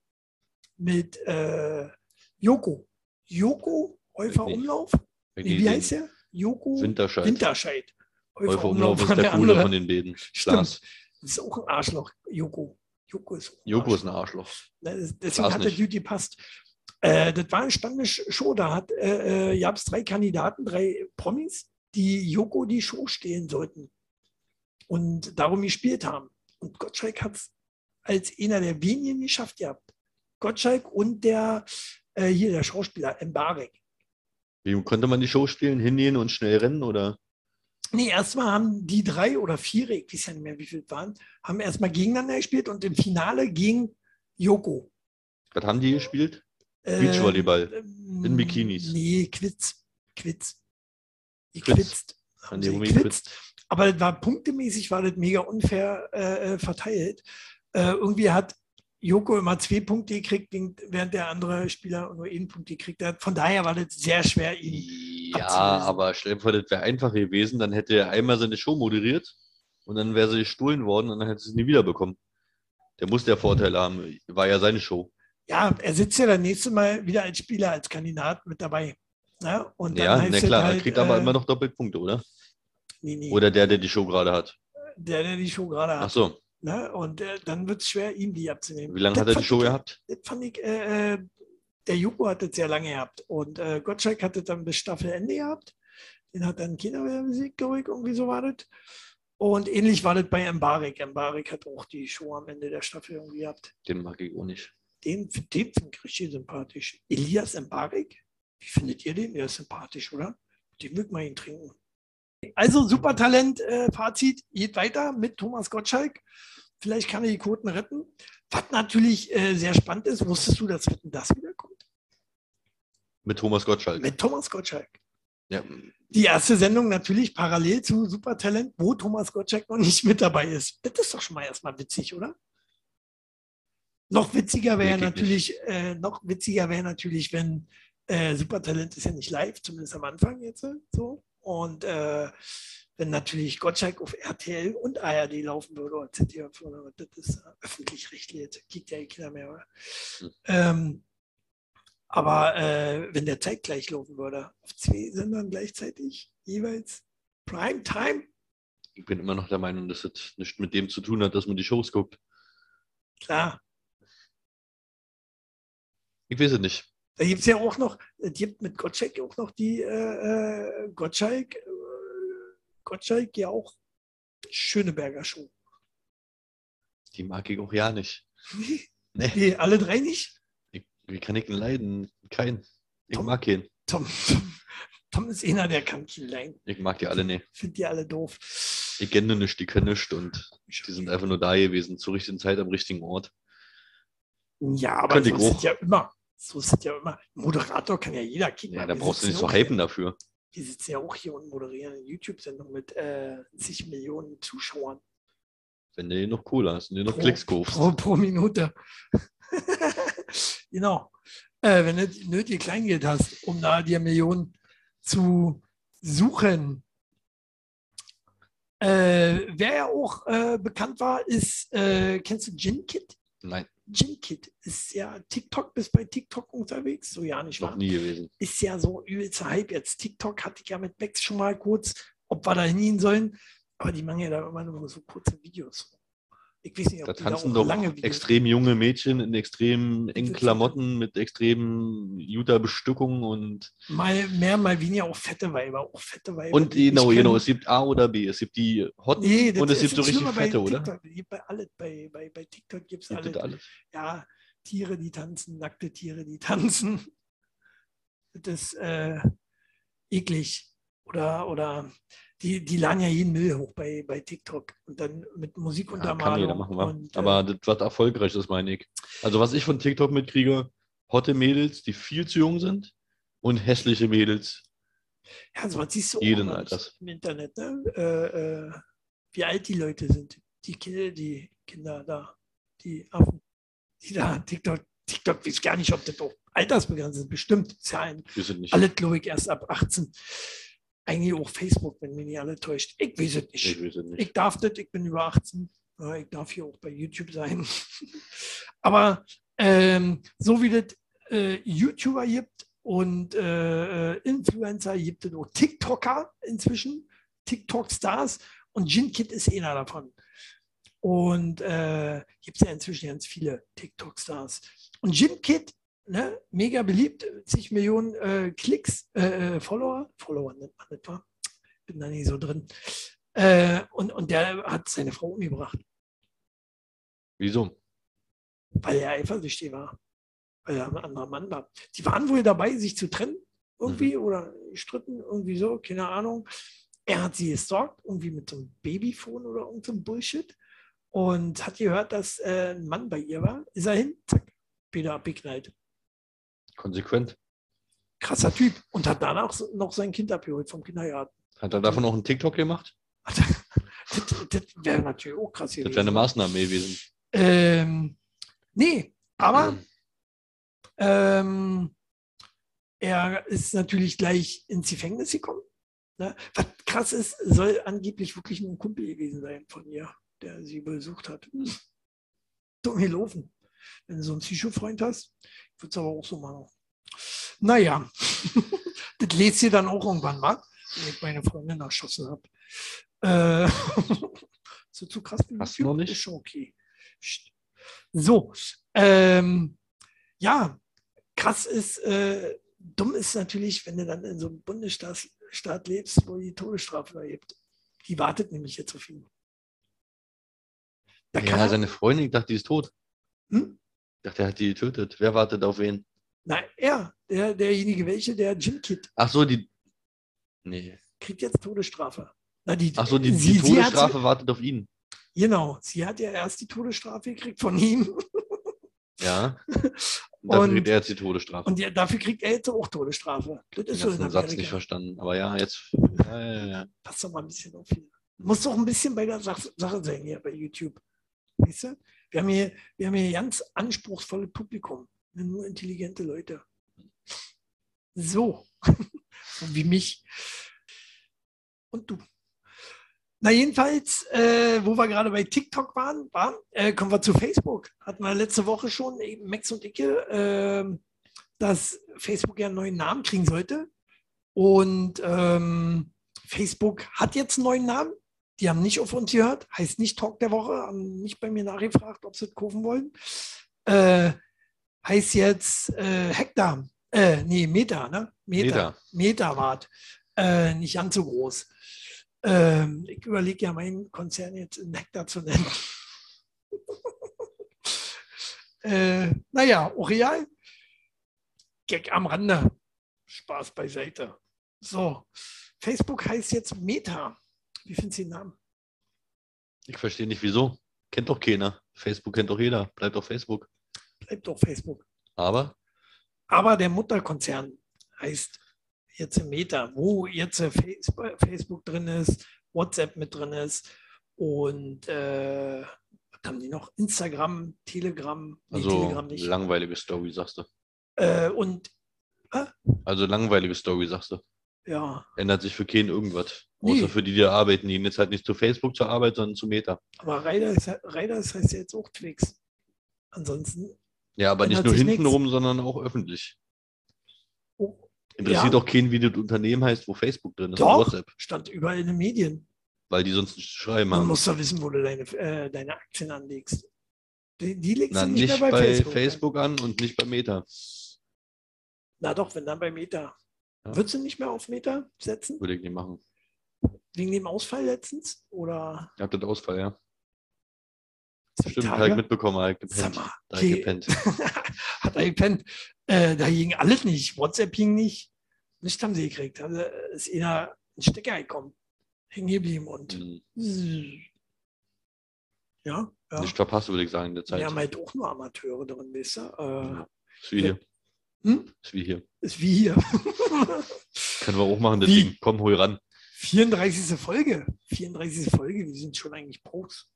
Mit äh, Joko. Joko, Häufer Umlauf. Nee, wie heißt der? Joko Winterscheid. Winterscheid. Häufer Umlauf ist der, der coole von den beiden. Stimmt. Das ist auch ein Arschloch, Joko. Joko ist, Joko ist ein Arschloch. Deswegen Glas hat der Duty passt. Äh, das war eine spannende Show. Da hat, äh, äh gab es drei Kandidaten, drei Promis, die Joko die Show stehlen sollten und darum gespielt haben. Und Gottschalk hat es als einer der wenigen geschafft gehabt. Gottschalk und der äh, hier der Schauspieler Mbarek. Wie konnte man die Show spielen? Hingehen und schnell rennen oder? Nee, erstmal haben die drei oder vier, ich weiß ja nicht mehr, wie viele waren, haben erstmal gegeneinander gespielt und im Finale gegen Joko. Was haben die gespielt? Äh, Beachvolleyball. Ähm, in Bikinis. Nee, Quiz. Quiz. Haben sie gequitzt. Aber das war punktemäßig war das mega unfair äh, äh verteilt. Äh, irgendwie hat Joko immer zwei Punkte gekriegt, während der andere Spieler nur einen Punkt gekriegt hat. Von daher war das sehr schwer, ihn Ja, aber stell dir vor, das wäre einfach gewesen. Dann hätte er einmal seine Show moderiert und dann wäre sie gestohlen worden und dann hätte sie es nie wiederbekommen. Der muss der Vorteil haben. War ja seine Show. Ja, er sitzt ja das nächste Mal wieder als Spieler, als Kandidat mit dabei. Ja, und ja na klar, halt, er kriegt aber äh, immer noch Doppelpunkte, oder? Nee, nee. Oder der, der die Show gerade hat. Der, der die Show gerade hat. Ach so. Ne? Und äh, dann wird es schwer, ihm die abzunehmen. Wie lange hat er die Show ich, gehabt? Das fand ich, äh, äh der Juko hat es sehr lange gehabt. Und äh, Gottschalk hatte dann bis Staffelende gehabt. Den hat dann Kinder besiegt, glaube ich, irgendwie so war das. Und ähnlich war das bei Mbarek. Mbarek hat auch die Show am Ende der Staffel irgendwie gehabt. Den mag ich auch nicht. Den, den finde ich richtig sympathisch. Elias Mbarek, wie findet ihr den? Der ist sympathisch, oder? Den mögen wir ihn trinken. Also Supertalent, äh, Fazit, geht weiter mit Thomas Gottschalk. Vielleicht kann er die Quoten retten. Was natürlich äh, sehr spannend ist, wusstest du, dass Wetten das wiederkommt? Mit Thomas Gottschalk. Mit Thomas Gottschalk. Ja. Die erste Sendung natürlich parallel zu Supertalent, wo Thomas Gottschalk noch nicht mit dabei ist. Das ist doch schon mal erstmal witzig, oder? Noch witziger wäre natürlich, äh, noch witziger wäre natürlich, wenn äh, Supertalent ist ja nicht live, zumindest am Anfang jetzt so. Und äh, wenn natürlich Gottschalk auf RTL und ARD laufen würde oder ZDF, das ist öffentlich-rechtlich, jetzt kriegt ja keiner mehr. Mhm. Ähm, aber äh, wenn der zeitgleich laufen würde, auf zwei Sendern gleichzeitig, jeweils Primetime. Ich bin immer noch der Meinung, dass es nichts mit dem zu tun hat, dass man die Shows guckt. Klar. Ich weiß es nicht. Da gibt es ja auch noch, es gibt mit Gottschalk auch noch die äh, äh Gottschalk, Gottschalk ja auch Schöneberger Show. Die mag ich auch ja nicht. nee. nee. alle drei nicht? Ich, wie kann ich ihn leiden? Kein. Ich Tom, mag ihn. Tom, Tom, Tom, ist einer, der kann ihn leiden. Ich mag die alle nicht. Ich finde die alle doof. Ich kenne nicht, die können nicht und die sind einfach nur da gewesen, zur richtigen Zeit am richtigen Ort. Ja, aber so ist ja immer. So ist es ja immer. Moderator kann ja jeder kicken. Ja, da brauchst du nicht so hypen dafür die sitzen ja auch hier und moderieren eine YouTube-Sendung mit äh, zig Millionen Zuschauern. Wenn du noch cooler hast und dir noch pro, Klicks kaufst. Pro, pro Minute. genau. Äh, wenn du nötig Kleingeld hast, um da dir Millionen zu suchen. Äh, wer ja auch äh, bekannt war, ist, äh, kennst du Gin Kid? Nein. Jim Kid ist ja TikTok, bist bei TikTok unterwegs, so ja nicht Noch wahr? nie gewesen. Ist ja so übelster Hype jetzt. TikTok hatte ich ja mit Bex schon mal kurz, ob wir da hingehen sollen, aber die machen ja da immer nur so kurze Videos. Ich weiß nicht, ob Da tanzen doch lange extrem junge Mädchen in extrem engen. Klamotten mit extrem guter Bestückung und, Mal mehr, mal weniger auch fette Weiber, auch fette Weiber. und genau, genau, es gibt A oder B. Es gibt die Hotten Nee, das und es gibt so richtig fette, oder? Bei alles. Bei, bei, bei TikTok gibt es Gibt es alles. alles? Ja, Tiere, die tanzen, nackte Tiere, die tanzen. Das ist äh, eklig. Oder, oder die, die laden ja jeden Müll hoch bei, bei TikTok und dann mit Ja, kann jeder machen, und, äh, Aber das, was erfolgreich ist, meine ich. Also, was ich von TikTok mitkriege, hotte Mädels, die viel zu jung sind und hässliche Mädels. Ja, so was siehst du Jeden Alters. im Internet, ne? Äh, äh, wie alt die Leute sind. Die Kinder, die Kinder da, die Affen, die da TikTok, TikTok weiß gar nicht, ob das auch altersbegrenzt ist. Bestimmt ein, Wir sind nicht. alle, glaube ich, erst ab 18. Eigentlich auch Facebook, wenn mich nicht alle täuscht. Ich weiß es ich nicht. weiß es nicht. Ich darf das, ich bin über 18. Ja, ich darf hier auch bei YouTube sein. Aber ähm, so wie das äh, YouTuber gibt und äh, äh, Influencer, gibt es auch TikToker inzwischen, TikTok-Stars und Jinkit ist einer davon. Und äh, gibt es ja inzwischen ganz viele TikTok-Stars. Und Jinkit, ne, mega beliebt, zig Millionen äh, Klicks, äh, äh, Follower, Follower nennt man das, wa? Bin da nicht so drin. Äh, und, und der hat seine Frau umgebracht, Wieso? weil er eifersüchtig war. Weil er ein anderer Mann war. Die waren wohl dabei, sich zu trennen, irgendwie, oder gestritten, irgendwie so, keine Ahnung. Er hat sie gestalkt, irgendwie mit so einem Babyphone oder irgendeinem so Bullshit. Und hat gehört, dass äh, ein Mann bei ihr war. Ist er hin, zack, wieder abgeknallt. Konsequent. Krasser Typ. Und hat danach noch sein Kind abgeholt vom Kindergarten. Hat er davon auch einen TikTok gemacht? das das wäre natürlich auch krass Das gewesen. wäre eine Maßnahme gewesen. Ähm, nee, aber ähm, er ist natürlich gleich ins Gefängnis gekommen. Ne? Was krass ist, soll angeblich wirklich nur ein Kumpel gewesen sein von ihr, der sie besucht hat. Hm. Dumm gelaufen. Wenn du so einen Psycho-Freund hast, würde es aber auch so machen. Naja, das lest ihr dann auch irgendwann mal, wenn ich meine Freundin erschossen habe. Äh, so zu krass für Hast du noch nicht? Ist schon okay. So, ähm, ja, krass ist, äh, dumm ist natürlich, wenn du dann in so einem Bundesstaat Staat lebst, wo die Todesstrafe gibt. Die wartet nämlich jetzt auf ihn. Da kann Ja, er, seine Freundin, ich dachte, die ist tot. Hm? Ich dachte, er hat die getötet. Wer wartet auf wen? Nein, er, der, derjenige, welche, der Jim Kid, Ach so, die. Nee. kriegt jetzt Todesstrafe. Na, die, Ach so, die, sie, die sie hat- Todesstrafe wartet auf ihn. Genau, sie hat ja erst die Todesstrafe gekriegt von ihm Ja. Und dafür Und- kriegt er jetzt die Todesstrafe. und ja, dafür kriegt er jetzt auch Todesstrafe. Das Ich ist so habe den Satz nicht verstanden. Aber ja, jetzt. Ja, ja, ja. Pass doch mal ein bisschen auf hier. Muss doch ein bisschen bei der Sach Sache sein hier bei YouTube. Weißt du? Wir haben hier, wir haben hier ganz anspruchsvolle Publikum. Nur intelligente Leute. So. wie mich. Und du. Na, jedenfalls, äh, wo wir gerade bei TikTok waren, war, äh, kommen wir zu Facebook. Hatten wir letzte Woche schon, eben Max und Icke, äh, dass Facebook ja einen neuen Namen kriegen sollte. Und ähm, Facebook hat jetzt einen neuen Namen. Die haben nicht auf uns gehört, heißt nicht Talk der Woche, haben nicht bei mir nachgefragt, ob sie es kaufen wollen. Äh, heißt jetzt äh, Hektar, äh, nee, Meter, ne? Meter. Meter. Meterwatt. Äh, nicht ganz so groß. Ähm, ich überlege ja, meinen Konzern jetzt in Hektar zu nennen. äh, naja, Oreal. Gag am Rande. Spaß beiseite. So, Facebook heißt jetzt Meta. Wie findest du den Namen? Ich verstehe nicht, wieso. Kennt doch keiner. Facebook kennt doch jeder. Bleibt doch Facebook. Bleibt doch Facebook. Aber Aber der Mutterkonzern heißt jetzt Meta, wo jetzt äh, Facebook, drin ist, WhatsApp mit drin ist und äh, was haben die noch? Instagram, Telegram, nee, also Telegram nicht. langweilige Story, sagst du. Äh, und Also langweilige Story, sagst du. ja, Ändert sich für keinen irgendwas. Außer Nee. für die, die da arbeiten. Die gehen jetzt halt nicht zu Facebook zur Arbeit, sondern zu Meta. aber Reiter ist, Reiter ist heißt ja jetzt auch Twix. Ansonsten, Ja, aber nicht nur sich hinten nichts. rum, sondern auch öffentlich. oh, Interessiert Ja. auch keinen, wie das Unternehmen heißt, wo Facebook drin ist. Doch. WhatsApp. stand überall in den Medien. Weil die sonst nicht schreiben Man haben. muss doch wissen, wo du deine, äh, deine Aktien anlegst. Die, die legst Na, du nicht, nicht mehr bei, bei, Facebook, Facebook. an. an und nicht bei Meta. Na doch, wenn dann bei Meta. Ja. Würdest du nicht mehr auf Meta setzen? Würde ich nicht machen. Wegen dem Ausfall letztens? Oder Ihr habt das Ausfall, ja. Stimmt, Tage? habe ich mitbekommen, Sag gepennt. mal, ich okay. gepennt. Hat er gepennt. Äh, da ging alles nicht. WhatsApp ging nicht. Nicht haben sie gekriegt. Also ist einer ein Stecker gekommen. Hängen geblieben und Hm, ja, ja. Nicht verpasst, würde ich sagen, in der Zeit. Wir haben halt auch nur Amateure drin, weißt du? Äh, Ist wie hier. hm? Ist wie hier. Ist wie hier. Können wir auch machen, Wie? Ding. Komm, hol ran. 34. Folge. 34. Folge. Wir sind schon eigentlich Pros.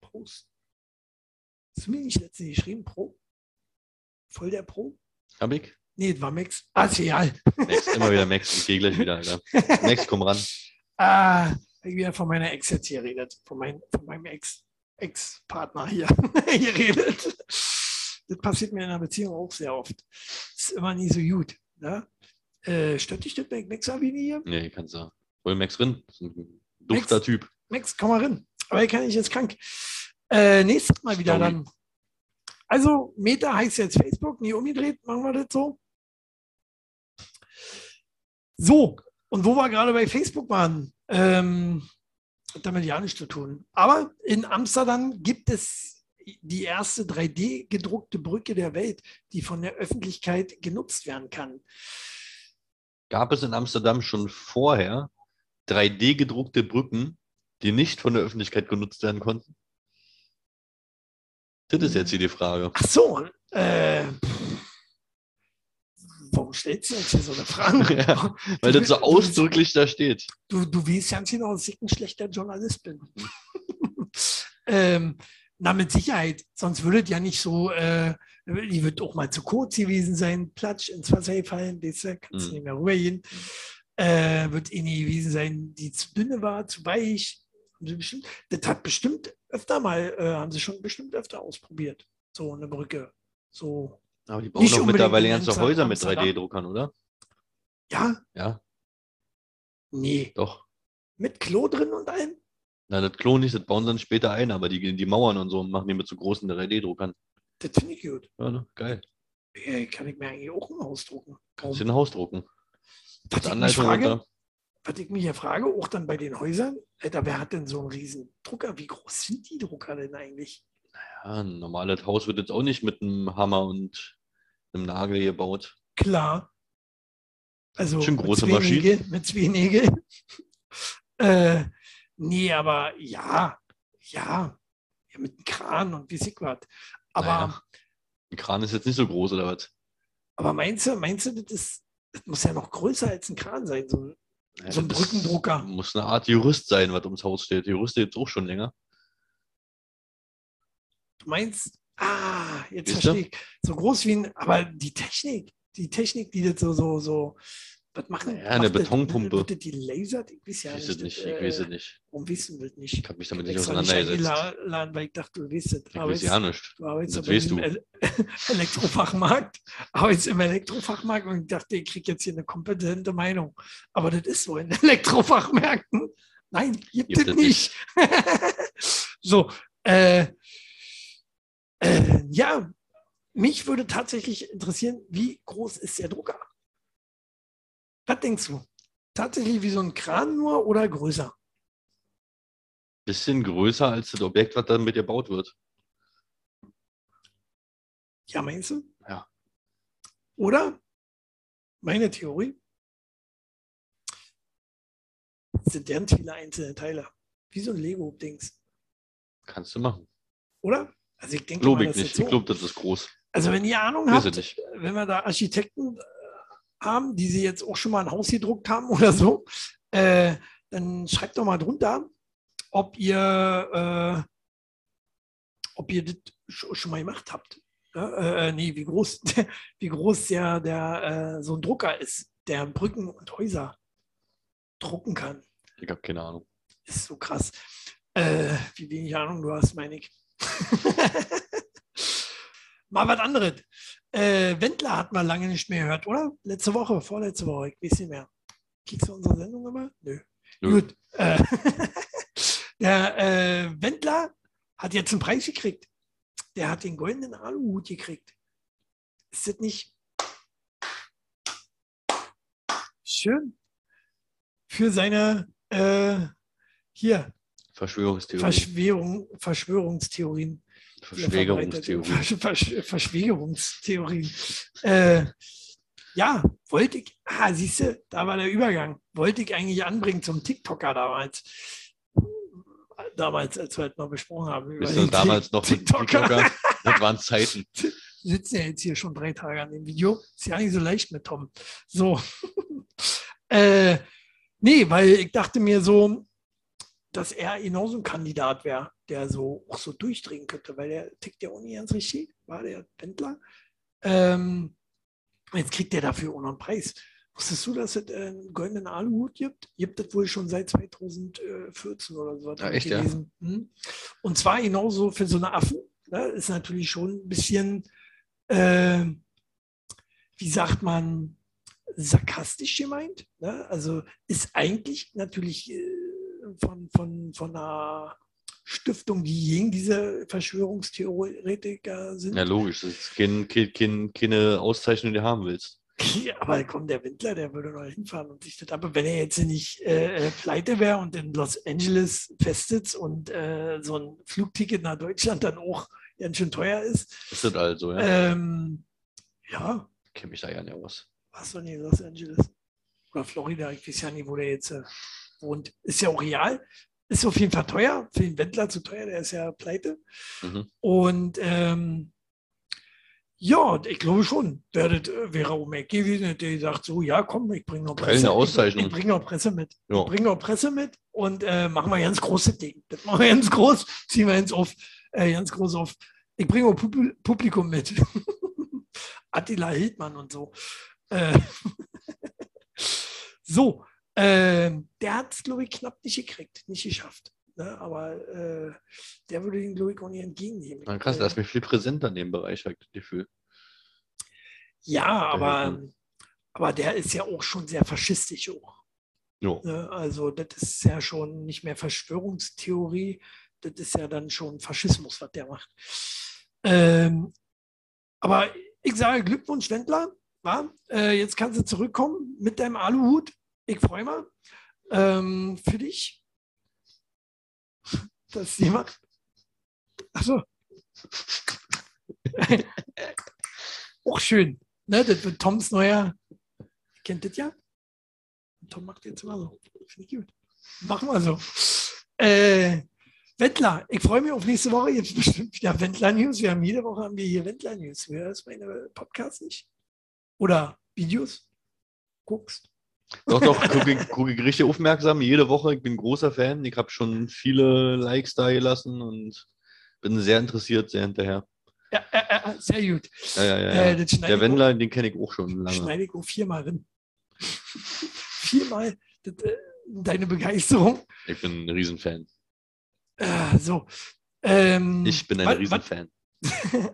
Pros. Hast du mir nicht letztens geschrieben? Pro? Voll der Pro? Hab ich? Nee, das war Max. Ah, ist egal. Max, immer wieder Max. Ich gehe gleich wieder, Alter. Max, komm ran. Ah, ich wieder von meiner Ex jetzt hier redet. Von, mein, von meinem Ex, Ex-Partner hier geredet. Das passiert mir in einer Beziehung auch sehr oft. Ist immer nie so gut. Ne? Äh, stört dich das bei Max Avini hier? Nee, kannst du. Hol Max drin. Das ist ein dufter Typ. Max, komm mal rein. Aber er kann ich jetzt krank. Äh, nächstes Mal wieder Story. dann. Also, Meta heißt jetzt Facebook, nie umgedreht, machen wir das so. So, und wo wir gerade bei Facebook waren, ähm, hat damit ja nichts zu tun. Aber in Amsterdam gibt es die erste 3D gedruckte Brücke der Welt, die von der Öffentlichkeit genutzt werden kann. Gab es in Amsterdam schon vorher 3D gedruckte Brücken, die nicht von der Öffentlichkeit genutzt werden konnten? Das ist jetzt hier die Frage. Ach so, äh, warum stellst du uns hier so eine Frage? Ja, Weil das so ausdrücklich da steht. Du, du weißt ganz genau, dass ich ein schlechter Journalist bin. ähm, na, mit Sicherheit. Sonst würde es ja nicht so, äh, die wird auch mal zu kurz gewesen sein, platsch ins Wasser gefallen, du, kannst du Mhm. nicht mehr rübergehen. Äh, wird eh nie gewesen sein, die zu dünne war, zu weich. Haben sie bestimmt, das hat bestimmt öfter mal, äh, haben sie schon bestimmt öfter ausprobiert. So eine Brücke. So, Aber die bauen doch mittlerweile ganze Häuser mit Amsterdam. 3D-Druckern, oder? ja, Ja, nee. doch. Mit Klo drin und allem? Na, das Klon nicht, das bauen sie dann später ein, aber die, die Mauern und so machen die mit so großen 3D-Druckern. Das finde ich gut. Ja, ne? Geil. Äh, Kann ich mir eigentlich auch ein Haus drucken. Kannst du ein Haus drucken. Was ich, frage, was ich mich hier frage, auch dann bei den Häusern, Alter, wer hat denn so einen riesen Drucker? Wie groß sind die Drucker denn eigentlich? Ja, ein normales Haus wird jetzt auch nicht mit einem Hammer und einem Nagel gebaut. Klar. Also Schon mit große zwei Maschinen. Nägel, mit zwei Nägeln. äh, nee, aber ja, ja, ja, mit einem Kran und wie sich was. Aber, Naja. Ein Kran ist jetzt nicht so groß, oder was? aber meinst du, meinst du, das, ist, das muss ja noch größer als ein Kran sein, so ein, Naja, so ein Brückendrucker? Muss eine Art Jurist sein, was ums Haus steht. Jurist jetzt auch schon länger. Du meinst, ah, jetzt Siehst verstehe ich. So groß wie ein, aber die Technik, die Technik, die das so, so, so, was machen? Ja, eine? Betonpumpe. Wird das die lasert? Ich weiß ja Ich weiß nicht. es nicht. das, Ich weiß äh, es nicht. Warum wissen wir das nicht? Ich habe mich damit nicht nicht auseinandergesetzt. weil ich dachte, du weißt es. Ich Aber weiß ja nicht. du arbeitest Das weißt im du. Ele Elektrofachmarkt, arbeitest im Elektrofachmarkt und ich dachte, ich kriege jetzt hier eine kompetente Meinung. Aber das ist so in Elektrofachmärkten. Nein, gibt, Gibt es es nicht. so, äh, äh, ja, mich würde tatsächlich interessieren, wie groß ist der Drucker? Was denkst du? Tatsächlich wie so ein Kran nur oder größer? Bisschen größer als das Objekt, was damit gebaut wird. Ja, meinst du? Ja. Oder? Meine Theorie sind ganz viele einzelne Teile. Wie so ein Lego-Dings. Kannst du machen. Oder? Also ich denke Glaube mal, ich das nicht. ist so. Ich glaube, das ist groß. Also wenn ihr Ahnung habt, wenn wir da Architekten haben, die sie jetzt auch schon mal ein Haus gedruckt haben oder so, äh, dann schreibt doch mal drunter, ob ihr, äh, ob ihr das sch- schon mal gemacht habt. Ja, äh, nee, wie groß, wie groß der, der äh, so ein Drucker ist, der Brücken und Häuser drucken kann. Ich habe keine Ahnung. Ist so krass. Äh, wie wenig Ahnung du hast, meine ich. Mal was anderes. Äh, Wendler hat man lange nicht mehr gehört, oder? Letzte Woche, vorletzte Woche, ich weiß nicht mehr. Kriegst du unsere Sendung immer? Nö. Nö. Gut. Äh, der äh, Wendler hat jetzt einen Preis gekriegt. Der hat den goldenen Aluhut gekriegt. Ist das nicht schön? Für seine äh, hier Verschwörungstheorie. Verschwörung, Verschwörungstheorien. Die er verbreitet. Verschwägerungstheorie. Versch Versch Verschwiegerungstheorien. Äh, ja, wollte ich, ah, siehst du, da war der Übergang. Wollte ich eigentlich anbringen zum TikToker damals. Damals, als wir halt noch besprochen haben. über Bist du damals noch TikToker? TikToker? Das waren Zeiten. sitzen ja jetzt hier schon drei Tage an dem Video. Ist ja nicht so leicht mit Tom. So. äh, nee, weil ich dachte mir so, dass er genauso ein Kandidat wäre, der so auch so durchdrehen könnte, weil der tickt ja auch nicht ganz richtig, war der Wendler. Ähm, jetzt kriegt er dafür auch noch einen Preis. Wusstest du, dass es äh, einen goldenen Aluhut gibt? Gibt es wohl schon seit 2014 oder so. Ja, echt, ja? Hm? Und zwar genauso für so eine Affen. Ne? Ist natürlich schon ein bisschen, äh, wie sagt man, sarkastisch gemeint. Ne? Also ist eigentlich natürlich äh, von, von, von einer Stiftung, die gegen diese Verschwörungstheoretiker sind. Ja, logisch. Das ist kein, kein, kein, keine Auszeichnung, die du haben willst. Ja, aber komm, der Wendler, der würde noch hinfahren und sich das. Aber wenn er jetzt nicht äh, äh, pleite wäre und in Los Angeles festsitzt und äh, so ein Flugticket nach Deutschland dann auch ganz schön teuer ist, Ist das also, ja? ähm, ja, Kenn mich da ja nicht aus. warst du nicht in Los Angeles? Oder Florida, ich weiß ja nicht, wo der jetzt äh, wohnt. Ist ja auch real. Ist auf jeden Fall teuer, für den Wendler zu teuer, der ist ja pleite. Mhm. Und ähm, ja, ich glaube schon, äh, wäre auch Mac gewesen, der sagt so, ja komm, ich bringe noch Presse. eine Auszeichnung. Ich, ich bringe noch Presse mit. Ja. Ich bringe noch Presse mit und äh, machen wir ganz große Ding. Das machen wir ganz groß, ziehen wir ganz auf, äh, ganz groß auf. Ich bringe auch Pub Publikum mit. Attila Hildmann und so. Äh, so, äh, der hat es, glaube ich, knapp nicht gekriegt, nicht geschafft. Ne? Aber äh, der würde den, glaube ich, auch nicht entgegennehmen. Na, krass, Äh, da ist mir viel präsenter in dem Bereich, habe ich das Gefühl. Ja, aber, aber der ist ja auch schon sehr faschistisch auch. Jo. Ne? Also das ist ja schon nicht mehr Verschwörungstheorie, das ist ja dann schon Faschismus, was der macht. Ähm, aber ich sage Glückwunsch, Wendler. Äh, jetzt kannst du zurückkommen mit deinem Aluhut. Ich freue mich ähm, für dich. Das jemand. Achso. auch schön. Ne? Das wird Toms neuer. Kennt das ja? Tom macht jetzt immer so. Finde ich gut. Machen wir so. Äh, Wendler, ich freue mich auf nächste Woche. Jetzt bestimmt wieder Wendler-News. Wir haben jede Woche haben wir hier Wendler-News. Du hörst meine Podcasts nicht? Oder Videos? Guckst? Doch, doch, gucke ich, gucke ich richtig aufmerksam jede Woche. Ich bin großer Fan. Ich habe schon viele Likes da gelassen und bin sehr interessiert, sehr hinterher. Ja, äh, äh, sehr gut. Ja, ja. Äh, Der ich Wendler, den kenne ich auch schon auch- lange. schneide ich auch viermal drin. viermal das, äh, deine Begeisterung. Ich bin ein Riesenfan. Äh, so. Ähm, Ich bin ein was- Riesenfan.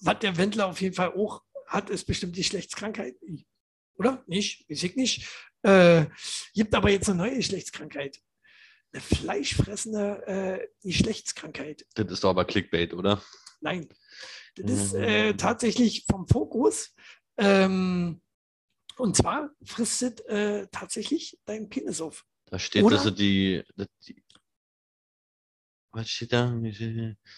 was der Wendler auf jeden Fall auch hat, ist bestimmt die Geschlechtskrankheit. Oder? Nicht? Ich nicht. Äh, gibt aber jetzt eine neue Geschlechtskrankheit. Eine fleischfressende äh, Geschlechtskrankheit. Das ist doch aber Clickbait, oder? Nein. Das ist Mhm. äh, tatsächlich vom Fokus. Ähm, und zwar frisst es äh, tatsächlich deinen Penis auf. Da steht, Oder? dass er die, die. Was steht da?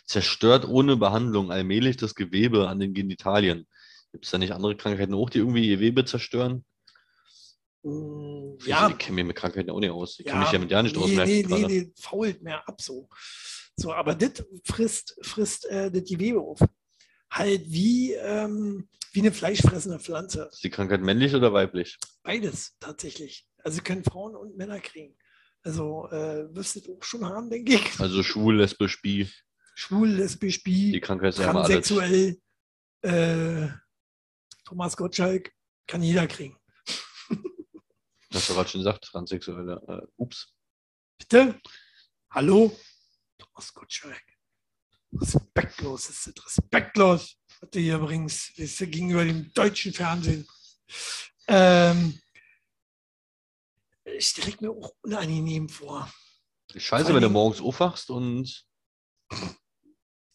Zerstört ohne Behandlung allmählich das Gewebe an den Genitalien. Gibt es da nicht andere Krankheiten auch, die irgendwie Gewebe zerstören? Mm, ja, ich kenne mich mit Krankheiten auch nicht aus. Ich Ja, kenne mich ja mit ja nicht aus. nee, merke nee, nee, nee, fault mehr ab so. So, aber das frisst, frisst äh, das Gewebe auf. Halt wie, ähm, wie eine fleischfressende Pflanze. Ist die Krankheit männlich oder weiblich? Beides tatsächlich. Also können Frauen und Männer kriegen. Also äh, wirst du das auch schon haben, denke ich. Also schwul, lesbisch, bi. Schwul, lesbisch, Die bi, Krankheit ist ja immer alles. äh, Thomas Gottschalk, kann jeder kriegen. Hast du gerade schon gesagt, Transsexuelle. Äh, ups. Bitte? Hallo? Thomas Gottschalk. Respektlos ist das, respektlos. Hatte hier übrigens, ist ja gegenüber dem deutschen Fernsehen. Ähm, stelle ich mir auch unangenehm vor. Scheiße, Vor wenn du morgens aufwachst und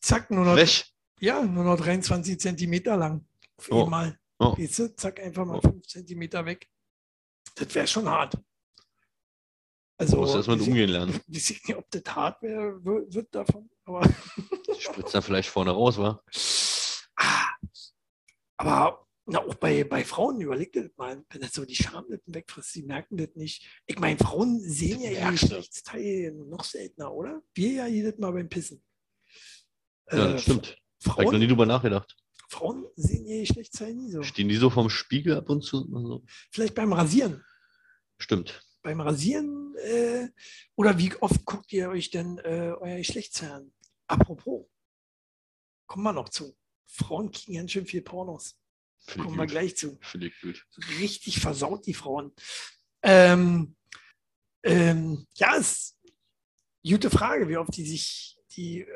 Zack, nur noch, weg. ja, nur noch 23 Zentimeter lang. Auf Oh. einmal. Oh. Du, zack, einfach mal Oh. 5 Zentimeter weg. Das wäre schon hart. Also, Du musst erstmal umgehen lernen. ich nicht, ob das hart wär, wird, davon. Aber, Spritzt dann vielleicht vorne raus, wa? ah, aber na, auch bei, bei Frauen, überleg dir das mal, wenn das so die Schamlippen wegfrisst, die merken das nicht. Ich meine, Frauen sehen ja ihre merkst du. Geschlechtsteile noch seltener, oder? Wir ja jedes Mal beim Pissen. Ja, Äh, das stimmt. Hab ich noch nie Frauen, drüber nachgedacht. Frauen sehen ihr Geschlechtsteil nie so. Stehen die so vorm Spiegel ab und zu? Also, Vielleicht beim Rasieren. stimmt. Beim Rasieren äh, oder wie oft guckt ihr euch denn äh, euer Geschlechtsteil an? Apropos, kommen wir noch zu. Frauen kriegen ganz schön viel Pornos. Finde Kommen wir gut. gleich zu. Finde ich gut. Richtig versaut die Frauen. Ähm, ähm, ja, ist gute Frage, wie oft die sich die äh,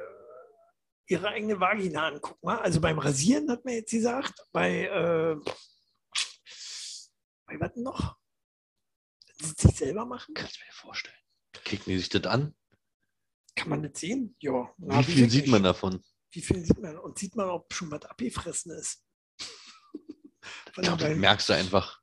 ihre eigene Vagina angucken. Also beim Rasieren hat man jetzt gesagt, bei, äh, bei was noch? Wenn sie es sich selber machen, Kannst du mir vorstellen. Kicken die sich das an? kann man das sehen? Ja. Wie viel sieht man davon? Wie viel sieht man? Und sieht man, ob schon was abgefressen ist? Ich Weil glaube, das merkst du einfach.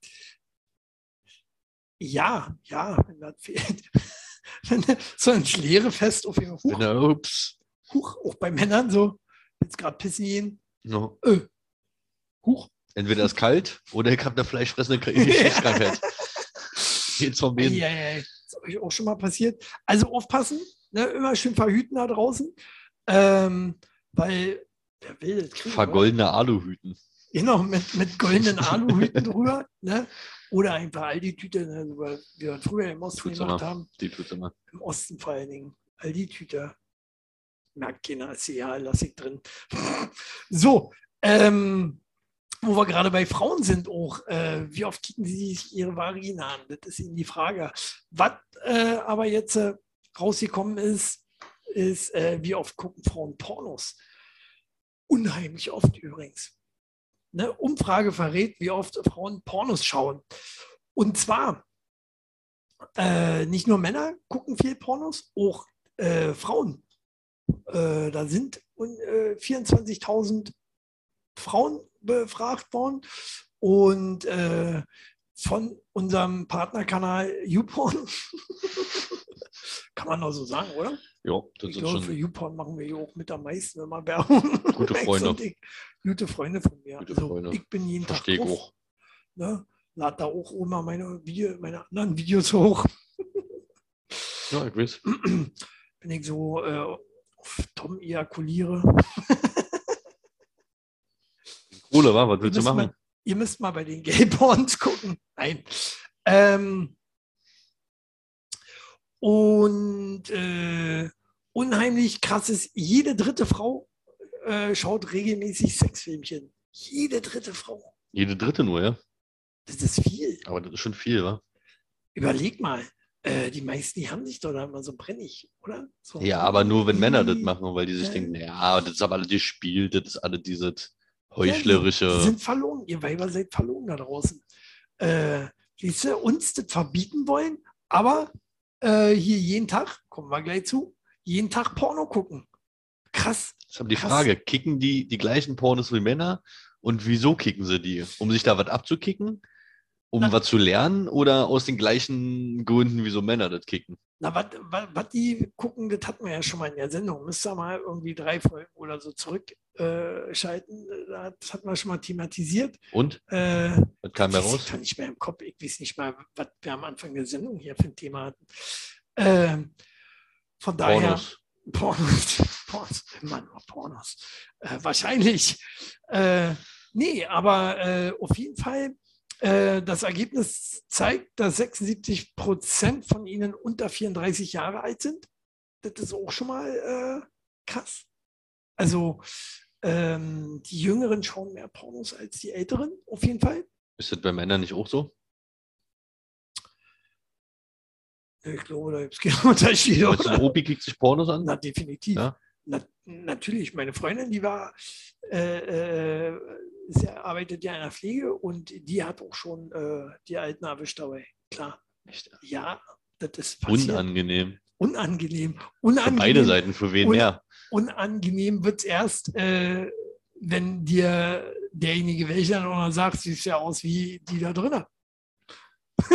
Ja, ja, wenn das fehlt. wenn du so ins Leere fest auf jeden Wenn Huch, er, ups. Huch, auch bei Männern so, jetzt gerade pissen gehen, No. äh, Huch. Entweder ist kalt oder ich habe eine fleischfressende Kra- Geschlechtskrankheit. Geht's vom Ja, ja, ja, ist euch auch schon mal passiert. Also aufpassen, ne, immer schön verhüten da draußen, ähm, weil wer will das kriegen, oder? Vergoldene Aluhüten. Genau, mit, mit goldenen Aluhüten drüber, ne? Oder einfach Aldi-Tüte, ne, wie wir das früher im Osten Tut's gemacht immer. haben. Die tut's immer. Im Osten vor allen Dingen. Aldi-Tüte. Merkt keiner, ist egal, lass ich drin. So, ähm, wo wir gerade bei Frauen sind auch, äh, wie oft kicken sie sich ihre Vagina an? Das ist ihnen die Frage. Was äh, aber jetzt äh, rausgekommen ist, ist, äh, wie oft gucken Frauen Pornos? Unheimlich oft übrigens. Eine Umfrage verrät, wie oft Frauen Pornos schauen. Und zwar äh, nicht nur Männer gucken viel Pornos, auch äh, Frauen. Äh, da sind äh, 24.000 Frauen befragt worden und äh, von unserem Partnerkanal YouPorn. Kann man doch so sagen, oder? Ja, das Ich ist glaube, für YouPorn machen wir hier auch mit am meisten immer Werbung. Gute Freunde. und ich. Gute Freunde von mir. Gute also, Freunde. Ich bin jeden Verstehe ich Tag drauf. auch. Ne? Lad da auch immer meine, Video, meine anderen Videos hoch. Ja, ich weiß. Wenn ich so äh, auf Tom ejakuliere. Kohle, wa? Was willst du machen? mal, ihr müsst mal bei den Gay-Porns gucken. Nein. Ähm, und äh, unheimlich krasses, jede dritte Frau äh, schaut regelmäßig Sexfilmchen. Jede dritte Frau. Jede dritte nur, ja. Das ist viel. Aber das ist schon viel, wa? Überleg mal. Äh, die meisten, die haben sich doch da immer so brennig, oder? So. Ja, aber nur wenn Männer das machen, weil die sich Ja. denken, ja, das ist aber alles gespielt, das ist alles dieses Ja, die- heuchlerische. Die sind verlogen. Ihr Weiber seid verlogen da draußen. Äh, siehst du, uns das verbieten wollen, aber äh, hier jeden Tag, kommen wir gleich zu, jeden Tag Porno gucken. Krass. Ist aber die krass. Frage, kicken die die gleichen Pornos wie Männer und wieso kicken sie die? Um sich da was abzukicken? Um Na- was zu lernen oder aus den gleichen Gründen, wieso Männer das kicken? Na, was die gucken, das hatten wir ja schon mal in der Sendung. Müsst ihr mal irgendwie drei Folgen oder so zurückschalten. Äh, das hatten wir schon mal thematisiert. Und? Äh, Was kam da Ich raus? gar nicht mehr im Kopf. Ich weiß nicht mal, was wir am Anfang der Sendung hier für ein Thema hatten. Ähm, von daher. Pornos. Pornos. Pornos. Immer nur Pornos. Äh, wahrscheinlich. Äh, nee, aber äh, auf jeden Fall. Äh, das Ergebnis zeigt, dass 76 Prozent von ihnen unter 34 Jahre alt sind. Das ist auch schon mal äh, krass. Also ähm, die Jüngeren schauen mehr Pornos als die Älteren, auf jeden Fall. Ist das bei Männern nicht auch so? Ich glaube, da gibt es keine Unterschiede. Meinst du, Oder? ein Opi kickt sich Pornos an? Na, definitiv. Ja? Na, natürlich, meine Freundin, die war, äh, äh, sie arbeitet ja in der Pflege und die hat auch schon äh, die Alten erwischt dabei. Klar. Echt? Ja, das ist passiert. Unangenehm. Unangenehm. Für Unangenehm. beide Seiten, für wen mehr? unangenehm wird es erst, äh, wenn dir derjenige, welcher dann auch noch sagt, siehst ja aus wie die da drinnen.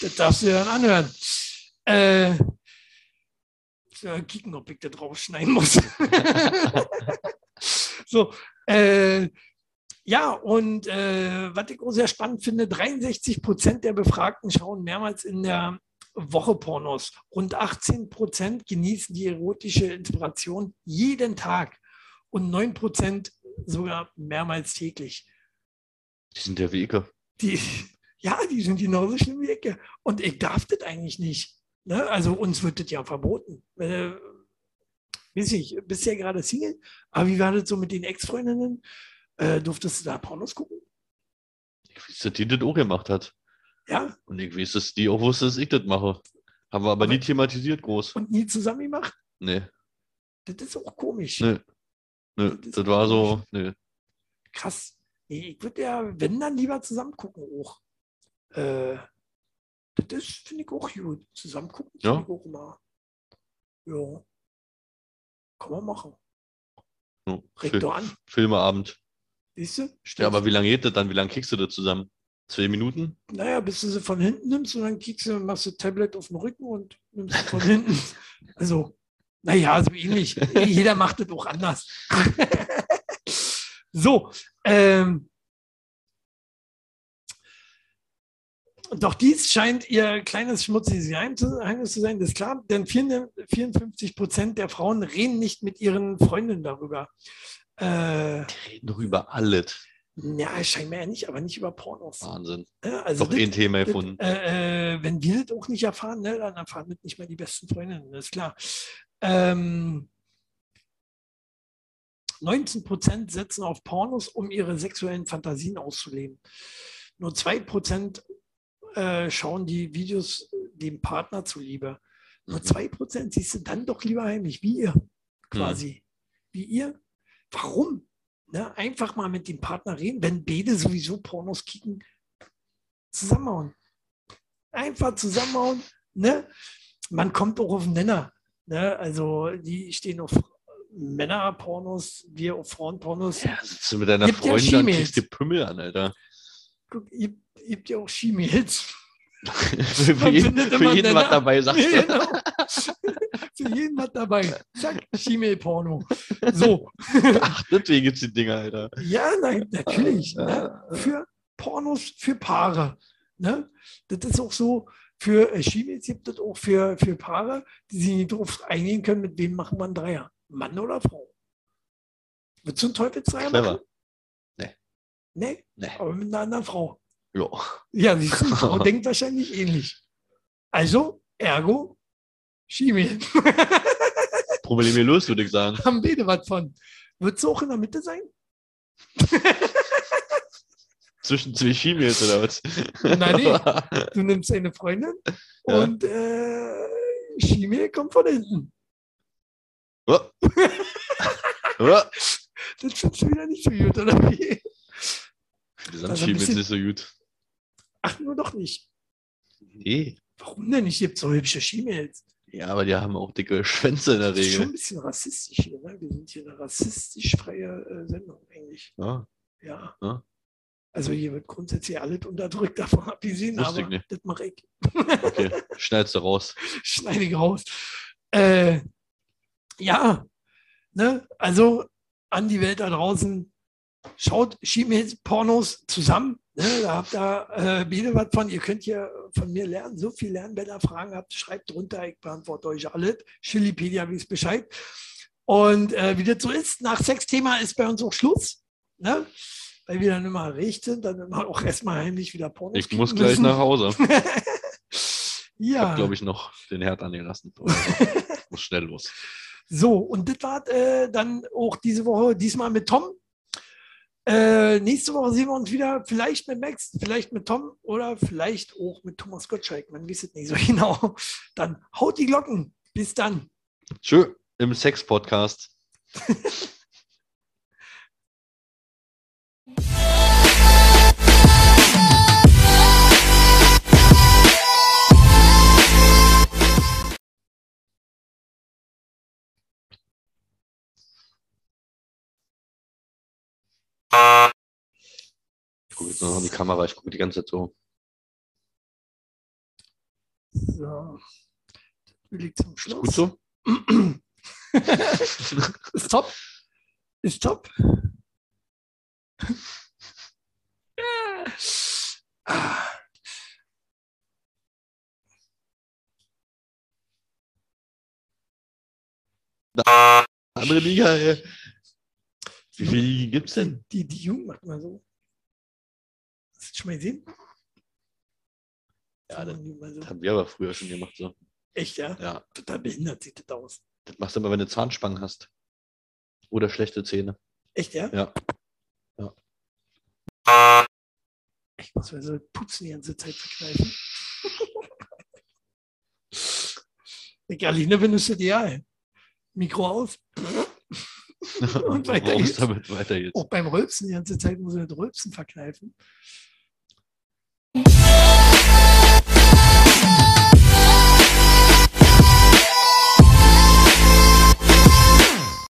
das darfst du dir dann anhören. Äh, mal kicken, ob ich da drauf schneiden muss. so, äh, ja, und äh, was ich auch sehr spannend finde, 63 Prozent der Befragten schauen mehrmals in der Woche Pornos. Rund 18 Prozent genießen die erotische Inspiration jeden Tag und 9 Prozent sogar mehrmals täglich. Die sind ja wie Icke. Die, ja, die sind genauso schlimm wie ich. Und ich darf das eigentlich nicht. Ne? Also uns wird das ja verboten. Äh, weiß ich, bist ja gerade Single, aber wie war das so mit den Ex-Freundinnen? Äh, durftest du da Pornos gucken? Ich weiß, dass die das auch gemacht hat. Ja, Und ich weiß, dass die auch wusste, dass ich das mache. Haben wir aber, Aber- nie thematisiert groß. und nie zusammen gemacht? Nee, Das ist auch komisch. nee. nee. Das Das war so, nee. Krass. Nee, ich würde ja, wenn dann lieber zusammen gucken auch. Äh, das finde ich auch gut. Zusammen gucken Ja. finde ich auch immer. Ja. Kann man machen. So, Regt doch an. Filmeabend. Siehst du? Ja, aber wie lange geht das dann? Wie lange kriegst du das zusammen? Zwei Minuten? Naja, bis du sie von hinten nimmst und dann kriegst du, machst du Tablet auf den Rücken und nimmst sie von hinten. Also, naja, so ähnlich. Jeder macht das auch anders. so, ähm, doch dies scheint ihr kleines schmutziges Geheimnis zu sein, das ist klar, denn 54 Prozent der Frauen reden nicht mit ihren Freundinnen darüber. Äh, Die reden doch über alles. ja, scheinbar ja nicht, aber nicht über Pornos. Wahnsinn. Ja, also Doch das- ein Thema das, gefunden. äh, äh, wenn wir das auch nicht erfahren, ne, dann erfahren das nicht mal die besten Freundinnen, das ist klar. Ähm, 19 Prozent setzen auf Pornos, um ihre sexuellen Fantasien auszuleben. Nur 2 Prozent äh, schauen die Videos dem Partner zuliebe. Nur Mhm. 2 Prozent siehst du dann doch lieber heimlich, wie ihr quasi. Wie ihr. Warum? Ne? Einfach mal mit dem Partner reden, wenn beide sowieso Pornos kicken, zusammenhauen. Einfach zusammenhauen. Ne? Man kommt auch auf den Nenner. Ne? Also die stehen auf Männerpornos, wir auf Frauenpornos. Ja, sitzt du mit deiner Gibt ja Freundin und Schiemails. kriegst die Pümmel an, Alter. Guck, ihr, habt ja auch Ski-Mails. für Man jeden, für jeden was dabei, sagst du. Genau. Für jeden was dabei. Zack, Ski-Mail-Porno. So. Ach, deswegen gibt's die Dinger, Alter. Ja, nein, natürlich. Ne? Für Pornos, für Paare. Ne? Das ist auch so, für äh, Ski-Mails gibt es auch für, für Paare, die sich nicht darauf einigen können, mit wem machen wir einen Dreier. Mann oder Frau. Willst du einen Teufelsdreier machen? Nee. Nee, Nee. aber mit einer anderen Frau. Ja. Ja, siehst du, die Frau denkt wahrscheinlich ähnlich. Also, ergo, Ski-Mail. Problem gelöst, würde ich sagen. Haben beide was von. Wird es auch in der Mitte sein? Zwischen zwei Skimails oder was? Nein, nee. Du nimmst eine Freundin Ja. und äh, kommt von hinten. Oh. Oh. Das findest du wieder nicht so gut, oder wie? Sind Also bisschen- nicht so gut. Ach, nur doch nicht. Nee. Warum denn nicht? Gibt so hübsche Skimails. Ja, aber die haben auch dicke Schwänze in der Das ist schon ein Regel. bisschen rassistisch hier. Ne? Wir sind hier eine rassistisch freie äh, Sendung eigentlich. Ja, Ja. Ja. Also hier wird grundsätzlich alles unterdrückt, davon abgesehen, ich aber nicht. das mache ich. okay. Schneidest du raus. schneide ich raus. Äh, ja, ne? also an die Welt da draußen, schaut Skimails, Pornos zusammen. Ne? Da habt ihr äh, beide was von. Ihr könnt hier von mir lernen, so viel lernen. Wenn ihr Fragen habt, schreibt drunter. Ich beantworte euch alles. Chilipedia weiß Bescheid. Und äh, wie das so ist, nach Sexthema ist bei uns auch Schluss. Ne? Weil wir dann immer recht sind, dann immer auch erstmal heimlich wieder Pornos Ich muss gleich müssen. nach Hause. Ich ja. habe, glaube ich, noch den Herd angelassen. So. muss schnell los. So, und das war äh, dann auch diese Woche, diesmal mit Tom. Äh, nächste Woche sehen wir uns wieder, vielleicht mit Max, vielleicht mit Tom oder vielleicht auch mit Thomas Gottschalk. Man weiß es nicht so genau. Dann haut die Glocken. Bis dann. Tschö. im Sex-Podcast. Ich gucke jetzt noch in die Kamera, ich gucke die ganze Zeit so. So. Das liegt zum Ist Schluss. gut so? Ist top. Ist top. Ah, Andere Liga, ey. Wie viele Ligen gibt's denn? Die, die Jugend macht mal so. Hast du schon mal gesehen? Ja, das, so. das haben wir aber früher schon gemacht. So. Echt, ja? Ja, Total behindert sieht das aus. das machst du immer, wenn du Zahnspangen hast. Oder schlechte Zähne. Echt, ja? Ja. Ich muss mir so Pupsen die ganze Zeit verkneifen. Egaline benutzt das ideal. Mikro aus. Und weiter geht's. es damit weiter geht's. Auch beim Rülpsen die ganze Zeit muss ich das Rülpsen verkneifen.